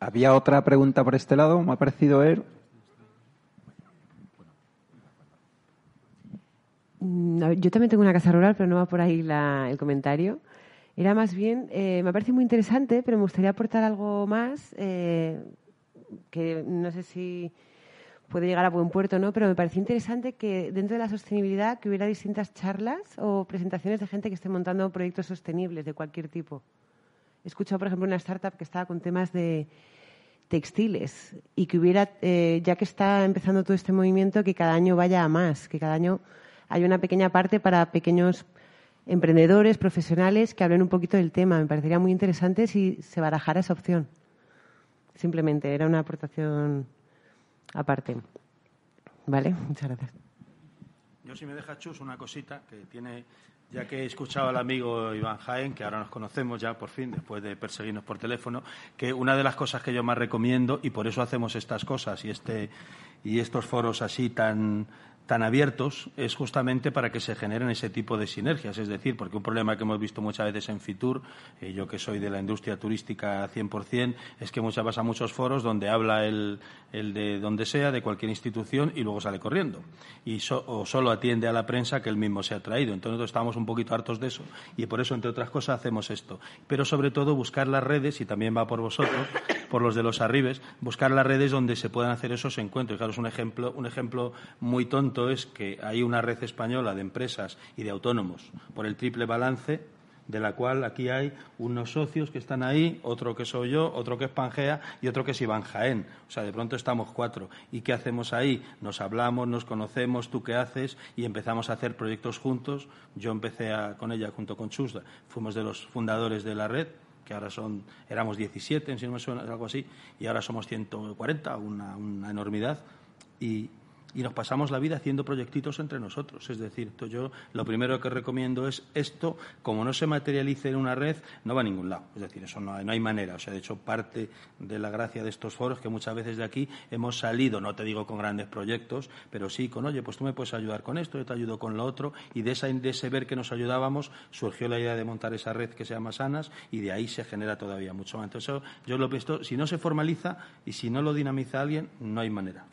¿Había otra pregunta por este lado? ¿Me ha parecido él? Mm, yo también tengo una casa rural, pero no va por ahí el comentario. Era más bien, eh, me parece muy interesante, pero me gustaría aportar algo más, eh, que no sé si puede llegar a buen puerto no, pero me parece interesante que dentro de la sostenibilidad que hubiera distintas charlas o presentaciones de gente que esté montando proyectos sostenibles de cualquier tipo. He escuchado, por ejemplo, una startup que estaba con temas de textiles y que hubiera, eh, ya que está empezando todo este movimiento, que cada año vaya a más, que cada año haya una pequeña parte para pequeños emprendedores, profesionales que hablen un poquito del tema. Me parecería muy interesante si se barajara esa opción. Simplemente, era una aportación aparte. ¿Vale? Muchas gracias. Yo si me deja Chus una cosita que tiene, ya que he escuchado al amigo Iván Jaén, que ahora nos conocemos ya por fin, después de perseguirnos por teléfono, que una de las cosas que yo más recomiendo, y por eso hacemos estas cosas y, este, y estos foros así tan, tan abiertos es justamente para que se generen ese tipo de sinergias. Es decir, porque un problema que hemos visto muchas veces en Fitur, eh, yo que soy de la industria turística 100%, es que muchas vas a muchos foros donde habla el, el de donde sea, de cualquier institución, y luego sale corriendo. Y o solo atiende a la prensa que él mismo se ha traído. Entonces estamos un poquito hartos de eso. Y por eso, entre otras cosas, hacemos esto. Pero sobre todo buscar las redes, y también va por vosotros, por los de los arribes, buscar las redes donde se puedan hacer esos encuentros. Es un ejemplo, un ejemplo muy tonto es que hay una red española de empresas y de autónomos por el triple balance, de la cual aquí hay unos socios que están ahí, otro que soy yo, otro que es Pangea y otro que es Iván Jaén. O sea, de pronto estamos cuatro. ¿Y qué hacemos ahí? Nos hablamos, nos conocemos, tú qué haces y empezamos a hacer proyectos juntos. Yo empecé con ella junto con Chusda, fuimos de los fundadores de la red que ahora son, éramos 17, si no me suena, algo así, y ahora somos 140, una, una enormidad. Y, y nos pasamos la vida haciendo proyectitos entre nosotros. Es decir, yo lo primero que recomiendo es esto, como no se materialice en una red, no va a ningún lado. Es decir, eso no hay, no hay manera. O sea, de hecho, parte de la gracia de estos foros que muchas veces de aquí hemos salido, no te digo con grandes proyectos, pero sí con, oye, pues tú me puedes ayudar con esto, yo te ayudo con lo otro, y de, esa, de ese ver que nos ayudábamos surgió la idea de montar esa red que se llama Sanas, y de ahí se genera todavía mucho más. Entonces, yo lo visto, si no se formaliza y si no lo dinamiza alguien, no hay manera.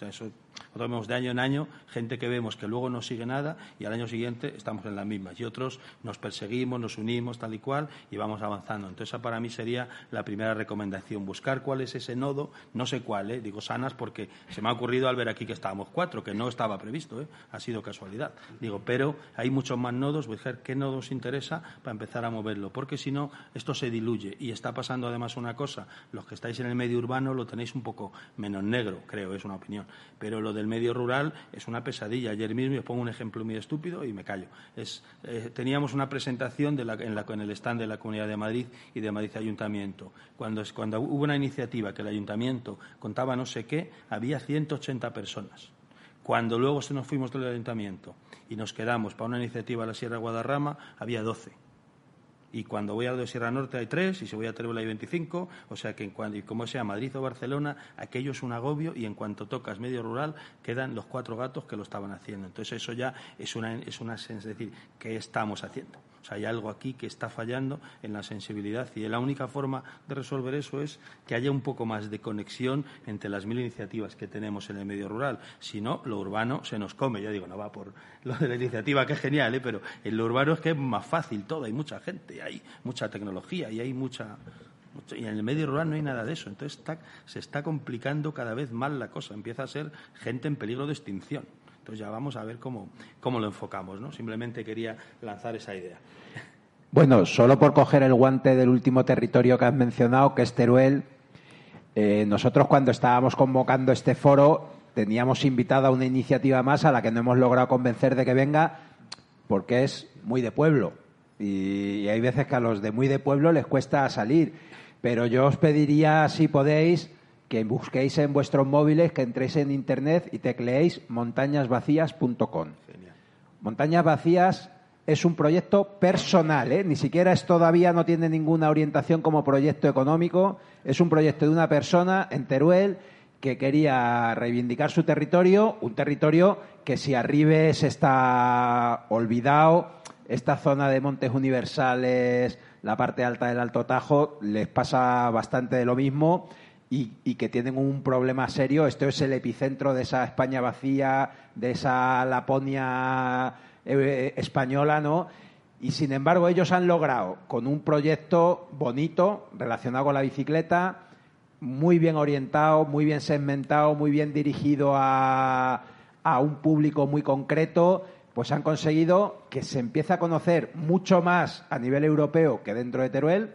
Nosotros vemos de año en año gente que vemos que luego no sigue nada y al año siguiente estamos en las mismas. Y otros nos perseguimos, nos unimos tal y cual y vamos avanzando. Entonces, esa para mí sería la primera recomendación. Buscar cuál es ese nodo, no sé cuál, ¿eh? digo sanas porque se me ha ocurrido al ver aquí que estábamos cuatro, que no estaba previsto, ¿eh? ha sido casualidad. Digo, pero hay muchos más nodos, voy a ver qué nodos interesa para empezar a moverlo, porque si no, esto se diluye. Y está pasando además una cosa, los que estáis en el medio urbano lo tenéis un poco menos negro, creo, es una opinión. Pero lo del medio rural es una pesadilla. Ayer mismo, os pongo un ejemplo muy estúpido y me callo. Eh, teníamos una presentación en, el stand de la Comunidad de Madrid y de Madrid Ayuntamiento. Cuando, cuando hubo una iniciativa que el Ayuntamiento contaba no sé qué, había 180 personas. Cuando luego se nos fuimos del Ayuntamiento y nos quedamos para una iniciativa a la Sierra Guadarrama, había 12. Y cuando voy a de Sierra Norte hay tres, y si voy a Teruel hay 25, o sea que en cuanto, y como sea Madrid o Barcelona, aquello es un agobio y en cuanto tocas medio rural quedan los cuatro gatos que lo estaban haciendo. Entonces eso ya es una, es una es decir, ¿qué estamos haciendo? O sea, hay algo aquí que está fallando en la sensibilidad y la única forma de resolver eso es que haya un poco más de conexión entre las mil iniciativas que tenemos en el medio rural. Si no, lo urbano se nos come. Ya digo, no va por lo de la iniciativa, que es genial, ¿eh? pero en lo urbano es que es más fácil todo. Hay mucha gente, hay mucha tecnología y hay mucha y en el medio rural no hay nada de eso. Entonces se está complicando cada vez más la cosa. Empieza a ser gente en peligro de extinción. Entonces ya vamos a ver cómo, cómo lo enfocamos, ¿no? Simplemente quería lanzar esa idea. Bueno, solo por coger el guante del último territorio que has mencionado, que es Teruel, eh, nosotros cuando estábamos convocando este foro teníamos invitada una iniciativa más a la que no hemos logrado convencer de que venga porque es muy de pueblo. Y, hay veces que a los de muy de pueblo les cuesta salir. Pero yo os pediría, si podéis, que busquéis en vuestros móviles, que entréis en Internet y tecleéis montañasvacías.com. Montañas Vacías es un proyecto personal, ¿eh? ni siquiera es todavía, no tiene ninguna orientación como proyecto económico, es un proyecto de una persona en Teruel que quería reivindicar su territorio, un territorio que si Arribes está olvidado, esta zona de Montes Universales, la parte alta del Alto Tajo, les pasa bastante de lo mismo y, que tienen un problema serio. Esto es el epicentro de esa España vacía, de esa Laponia eh, española, ¿no? Y sin embargo, ellos han logrado, con un proyecto bonito relacionado con la bicicleta, muy bien orientado, muy bien segmentado, muy bien dirigido a, a un público muy concreto, pues han conseguido que se empiece a conocer mucho más a nivel europeo que dentro de Teruel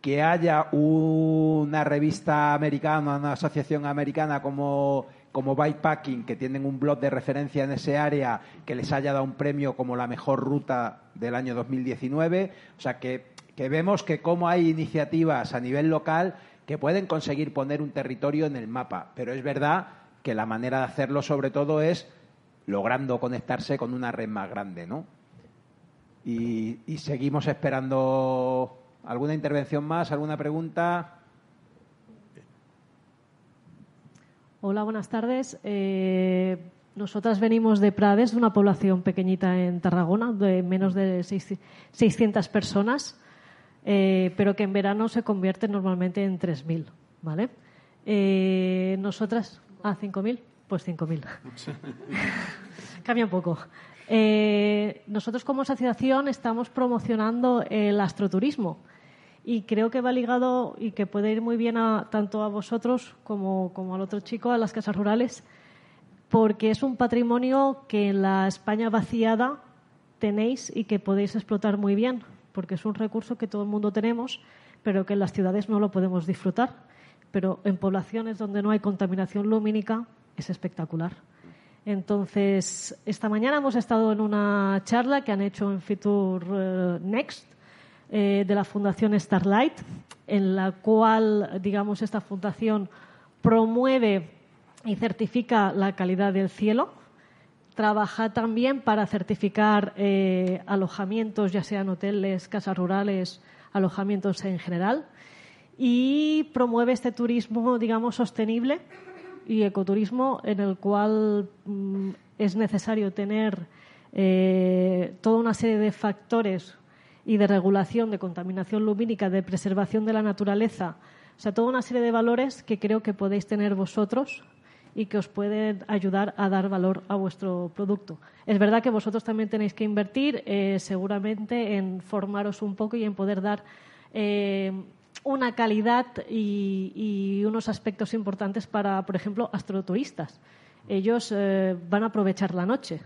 que haya una revista americana, una asociación americana como, como Bikepacking, que tienen un blog de referencia en ese área, que les haya dado un premio como la mejor ruta del año 2019. O sea, que, que vemos que como hay iniciativas a nivel local que pueden conseguir poner un territorio en el mapa. Pero es verdad que la manera de hacerlo, sobre todo, es logrando conectarse con una red más grande, ¿no? y seguimos esperando ¿Alguna intervención más? ¿Alguna pregunta? Hola, buenas tardes. Eh, nosotras venimos de Prades, de una población pequeñita en Tarragona, de menos de 600 personas, eh, pero que en verano se convierte normalmente en 3.000. ¿vale? Eh, nosotras, ¿a ah, 5.000? Pues 5.000. Cambia un poco. Eh, nosotros como asociación estamos promocionando el astroturismo y creo que va ligado y que puede ir muy bien a, tanto a vosotros como, como al otro chico, a las casas rurales, porque es un patrimonio que en la España vaciada tenéis y que podéis explotar muy bien, porque es un recurso que todo el mundo tenemos, pero que en las ciudades no lo podemos disfrutar. Pero en poblaciones donde no hay contaminación lumínica es espectacular. Entonces, esta mañana hemos estado en una charla que han hecho en Fitur eh, Next eh, de la Fundación Starlight, en la cual, digamos, esta fundación promueve y certifica la calidad del cielo. Trabaja también para certificar eh, alojamientos, ya sean hoteles, casas rurales, alojamientos en general. Y promueve este turismo, digamos, sostenible y ecoturismo en el cual mm, es necesario tener eh, toda una serie de factores y de regulación de contaminación lumínica, de preservación de la naturaleza, o sea, toda una serie de valores que creo que podéis tener vosotros y que os pueden ayudar a dar valor a vuestro producto. Es verdad que vosotros también tenéis que invertir eh, seguramente en formaros un poco y en poder dar eh, una calidad y, unos aspectos importantes para, por ejemplo, astroturistas. Ellos eh, van a aprovechar la noche,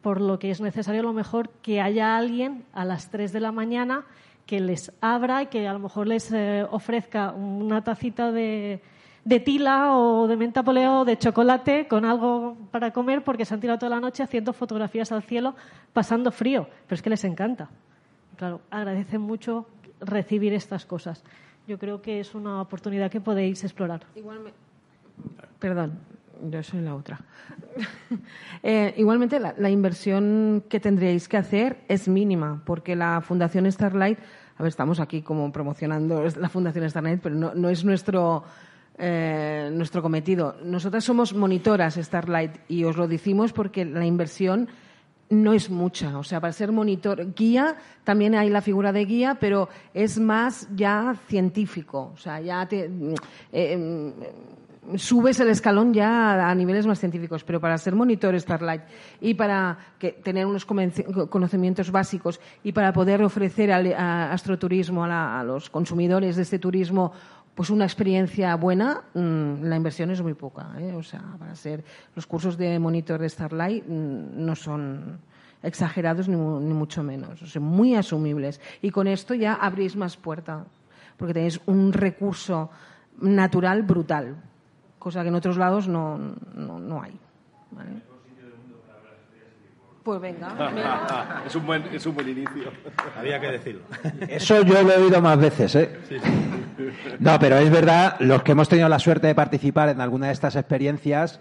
por lo que es necesario a lo mejor que haya alguien a las 3 de la mañana que les abra y que a lo mejor les eh, ofrezca una tacita de, tila o de menta poleo o de chocolate con algo para comer porque se han tirado toda la noche haciendo fotografías al cielo pasando frío, pero es que les encanta. Claro, agradecen mucho recibir estas cosas. Yo creo que es una oportunidad que podéis explorar. Igualmente, perdón, yo soy la otra. Eh, igualmente, la, inversión que tendríais que hacer es mínima, porque la Fundación Starlight a ver, estamos aquí como promocionando la Fundación Starlight, pero no, es nuestro, eh, nuestro cometido. Nosotras somos monitoras Starlight y os lo decimos porque la inversión no es mucha. O sea, para ser monitor, guía, también hay la figura de guía, pero es más ya científico. O sea, ya te, eh, subes el escalón ya a niveles más científicos, pero para ser monitor Starlight y para tener unos conocimientos básicos y para poder ofrecer al astroturismo a, los consumidores de este turismo pues una experiencia buena, mm, la inversión es muy poca. ¿eh? O sea, para ser los cursos de monitor de Starlight mm, no son exagerados ni, ni mucho menos, o sea, muy asumibles. Y con esto ya abrís más puerta, porque tenéis un recurso natural brutal cosa que en otros lados no, no, hay. Pues venga. es, un buen, es un buen inicio. Había que decirlo. Eso yo lo he oído más veces, ¿eh? No, pero es verdad, los que hemos tenido la suerte de participar en alguna de estas experiencias,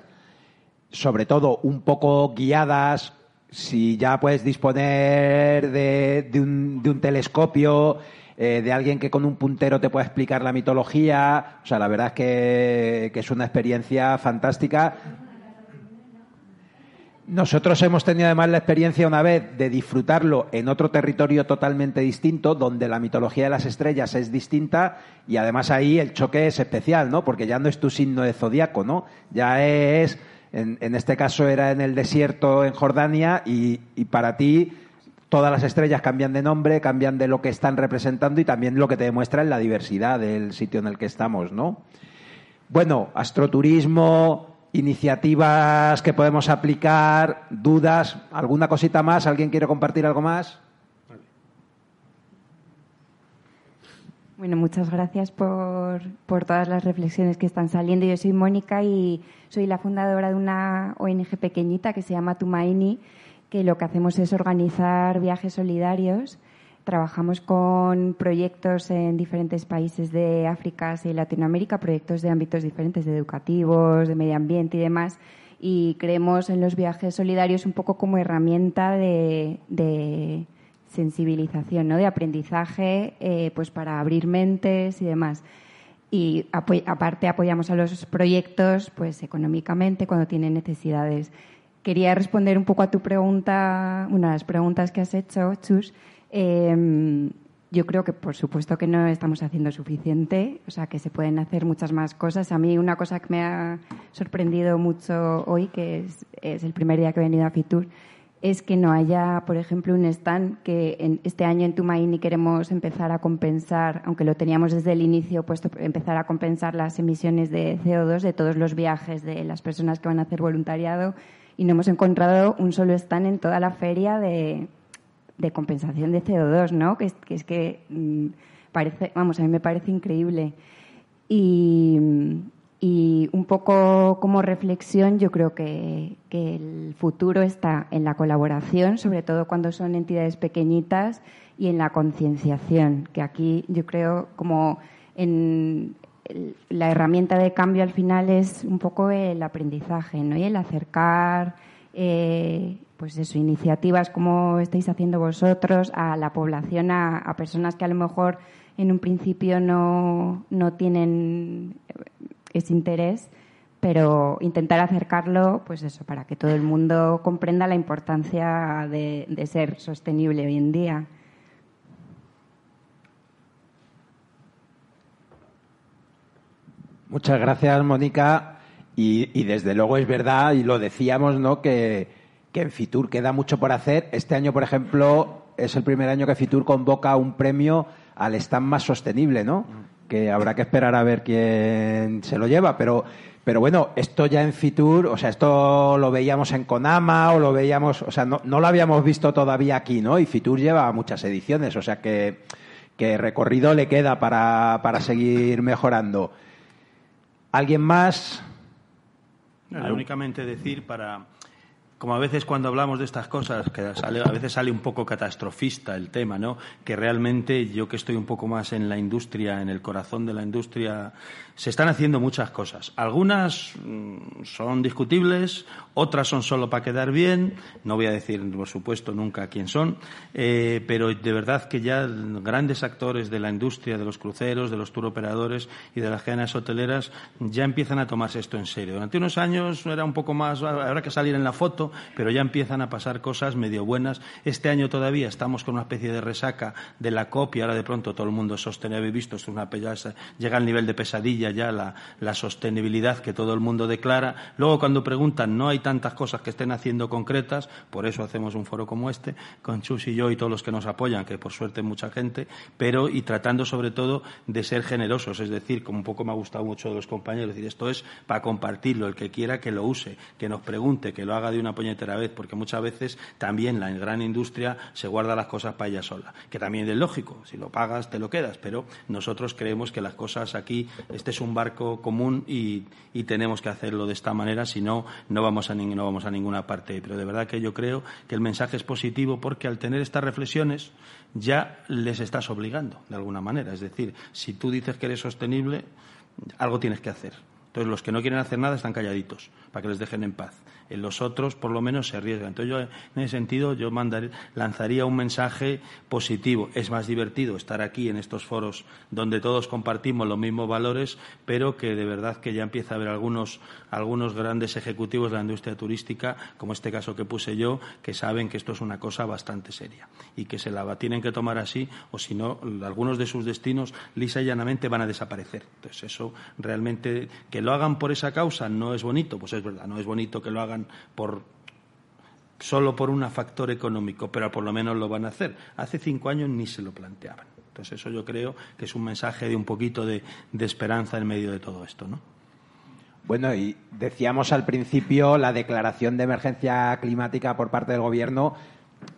sobre todo un poco guiadas, si ya puedes disponer de, de, un, de un telescopio eh, de alguien que con un puntero te pueda explicar la mitología. O sea, la verdad es que, es una experiencia fantástica. Nosotros hemos tenido además la experiencia una vez de disfrutarlo en otro territorio totalmente distinto, donde la mitología de las estrellas es distinta y además ahí el choque es especial, ¿no? Porque ya no es tu signo de zodiaco, ¿no? Ya es, en, este caso era en el desierto en Jordania y, y para ti todas las estrellas cambian de nombre, cambian de lo que están representando y también lo que te demuestra es la diversidad del sitio en el que estamos, ¿no? Bueno, astroturismo, iniciativas que podemos aplicar, dudas, alguna cosita más, ¿alguien quiere compartir algo más? Bueno, muchas gracias por, por, todas las reflexiones que están saliendo. Yo soy Mónica y soy la fundadora de una ONG pequeñita que se llama Tumaini, que lo que hacemos es organizar viajes solidarios. Trabajamos con proyectos en diferentes países de África y Latinoamérica, proyectos de ámbitos diferentes, de educativos, de medio ambiente y demás. Y creemos en los viajes solidarios un poco como herramienta de, sensibilización, ¿no? de aprendizaje, eh, pues para abrir mentes y demás. Y aparte apoyamos a los proyectos pues económicamente cuando tienen necesidades quería responder un poco a tu pregunta, una de las preguntas que has hecho, Chus. Em, yo creo que, por supuesto, que no estamos haciendo suficiente, o sea, que se pueden hacer muchas más cosas. A mí una cosa que me ha sorprendido mucho hoy, que es, el primer día que he venido a Fitur, es que no haya, por ejemplo, un stand que en este año en Tumaini queremos empezar a compensar, aunque lo teníamos desde el inicio puesto, empezar a compensar las emisiones de CO2 de todos los viajes de las personas que van a hacer voluntariado y no hemos encontrado un solo stand en toda la feria de, compensación de CO2, ¿no? Que es que, mm, parece, vamos, a mí me parece increíble. Y, un poco como reflexión, yo creo que, que, el futuro está en la colaboración, sobre todo cuando son entidades pequeñitas, y en la concienciación, que aquí yo creo como en, la herramienta de cambio al final es un poco el aprendizaje, ¿no? Y el acercar, eh, pues eso, iniciativas como estáis haciendo vosotros a la población, a, personas que a lo mejor en un principio no, no tienen ese interés, pero intentar acercarlo, pues eso, para que todo el mundo comprenda la importancia de ser sostenible hoy en día. Muchas gracias, Mónica. Y, desde luego es verdad, y lo decíamos, ¿no? Que, en Fitur queda mucho por hacer. Este año, por ejemplo, es el primer año que Fitur convoca un premio al stand más sostenible, ¿no? Que habrá que esperar a ver quién se lo lleva, pero pero bueno, esto ya en Fitur, o sea, esto lo veíamos en Conama o lo veíamos, o sea, no, no lo habíamos visto todavía aquí, ¿no? Y Fitur lleva muchas ediciones, o sea que, que recorrido le queda para, para seguir mejorando. ¿Alguien más? únicamente decir para como a veces cuando hablamos de estas cosas, que sale, a veces sale un poco catastrofista el tema, ¿no? Que realmente yo que estoy un poco más en la industria, en el corazón de la industria, se están haciendo muchas cosas. Algunas mm, son discutibles, otras son solo para quedar bien. No voy a decir, por supuesto, nunca quién son, eh, pero de verdad que ya grandes actores de la industria, de los cruceros, de los turoperadores y de las cadenas hoteleras ya empiezan a tomarse esto en serio. Durante unos años era un poco más, habrá que salir en la foto, pero ya empiezan a pasar cosas medio buenas. Este año todavía estamos con una especie de resaca de la copia, ahora de pronto todo el mundo sostenible, habéis visto, es una, llega al nivel de pesadilla ya la, sostenibilidad que todo el mundo declara. Luego, cuando preguntan, no hay tantas cosas que estén haciendo concretas, por eso hacemos un foro como este, con Chus y yo y todos los que nos apoyan, que por suerte mucha gente, pero y tratando sobre todo de ser generosos, es decir, como un poco me ha gustado mucho de los compañeros, decir, esto es para compartirlo, el que quiera que lo use, que nos pregunte, que lo haga de una puñetera vez, porque muchas veces también la gran industria se guarda las cosas para ella sola, que también es lógico, si lo pagas te lo quedas, pero nosotros creemos que las cosas aquí, este es un barco común y, tenemos que hacerlo de esta manera, si no, no vamos, a, no vamos a ninguna parte. Pero de verdad que yo creo que el mensaje es positivo porque al tener estas reflexiones ya les estás obligando, de alguna manera. Es decir, si tú dices que eres sostenible, algo tienes que hacer. Entonces, los que no quieren hacer nada están calladitos, para que les dejen en paz los otros por lo menos se arriesgan. Entonces yo en ese sentido yo lanzaría un mensaje positivo. Es más divertido estar aquí en estos foros donde todos compartimos los mismos valores, pero que de verdad que ya empieza a haber algunos, algunos grandes ejecutivos de la industria turística, como este caso que puse yo, que saben que esto es una cosa bastante seria y que se la tienen que tomar así o si no, algunos de sus destinos lisa y llanamente van a desaparecer. Entonces eso realmente que lo hagan por esa causa no es bonito, pues es verdad, no es bonito que lo hagan por solo por un factor económico, pero por lo menos lo van a hacer. Hace cinco años ni se lo planteaban. Entonces eso yo creo que es un mensaje de un poquito de, esperanza en medio de todo esto, ¿no? Bueno, y decíamos al principio la declaración de emergencia climática por parte del Gobierno.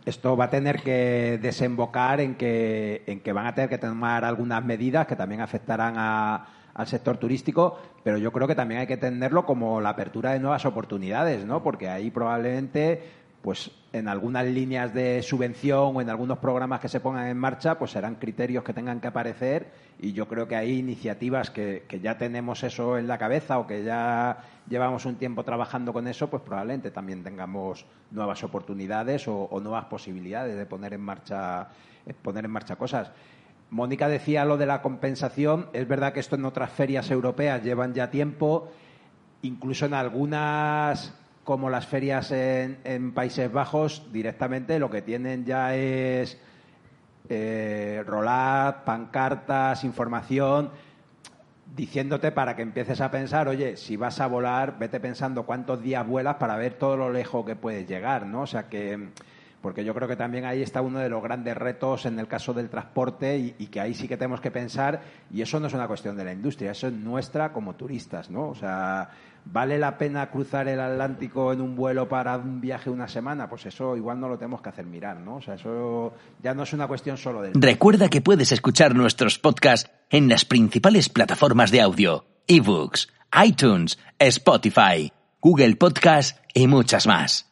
Esto va a tener que desembocar en que, en que van a tener que tomar algunas medidas que también afectarán a, al sector turístico, pero yo creo que también hay que entenderlo como la apertura de nuevas oportunidades, ¿no? Porque ahí probablemente, pues en algunas líneas de subvención o en algunos programas que se pongan en marcha, pues serán criterios que tengan que aparecer y yo creo que hay iniciativas que, ya tenemos eso en la cabeza o que ya llevamos un tiempo trabajando con eso, pues probablemente también tengamos nuevas oportunidades o, o nuevas posibilidades de poner en marcha poner en marcha cosas. Mónica decía lo de la compensación. Es verdad que esto en otras ferias europeas llevan ya tiempo, incluso en algunas, como las ferias en, Países Bajos, directamente lo que tienen ya es eh, rolar, pancartas, información, diciéndote para que empieces a pensar, oye, si vas a volar, vete pensando cuántos días vuelas para ver todo lo lejos que puedes llegar, ¿no? O sea que porque yo creo que también ahí está uno de los grandes retos en el caso del transporte y, que ahí sí que tenemos que pensar, y eso no es una cuestión de la industria, eso es nuestra como turistas, ¿no? O sea, ¿vale la pena cruzar el Atlántico en un vuelo para un viaje una semana? Pues eso igual no lo tenemos que hacer mirar, ¿no? O sea, eso ya no es una cuestión solo de... Recuerda que puedes escuchar nuestros podcasts en las principales plataformas de audio, ebooks, iTunes, Spotify, Google Podcast y muchas más.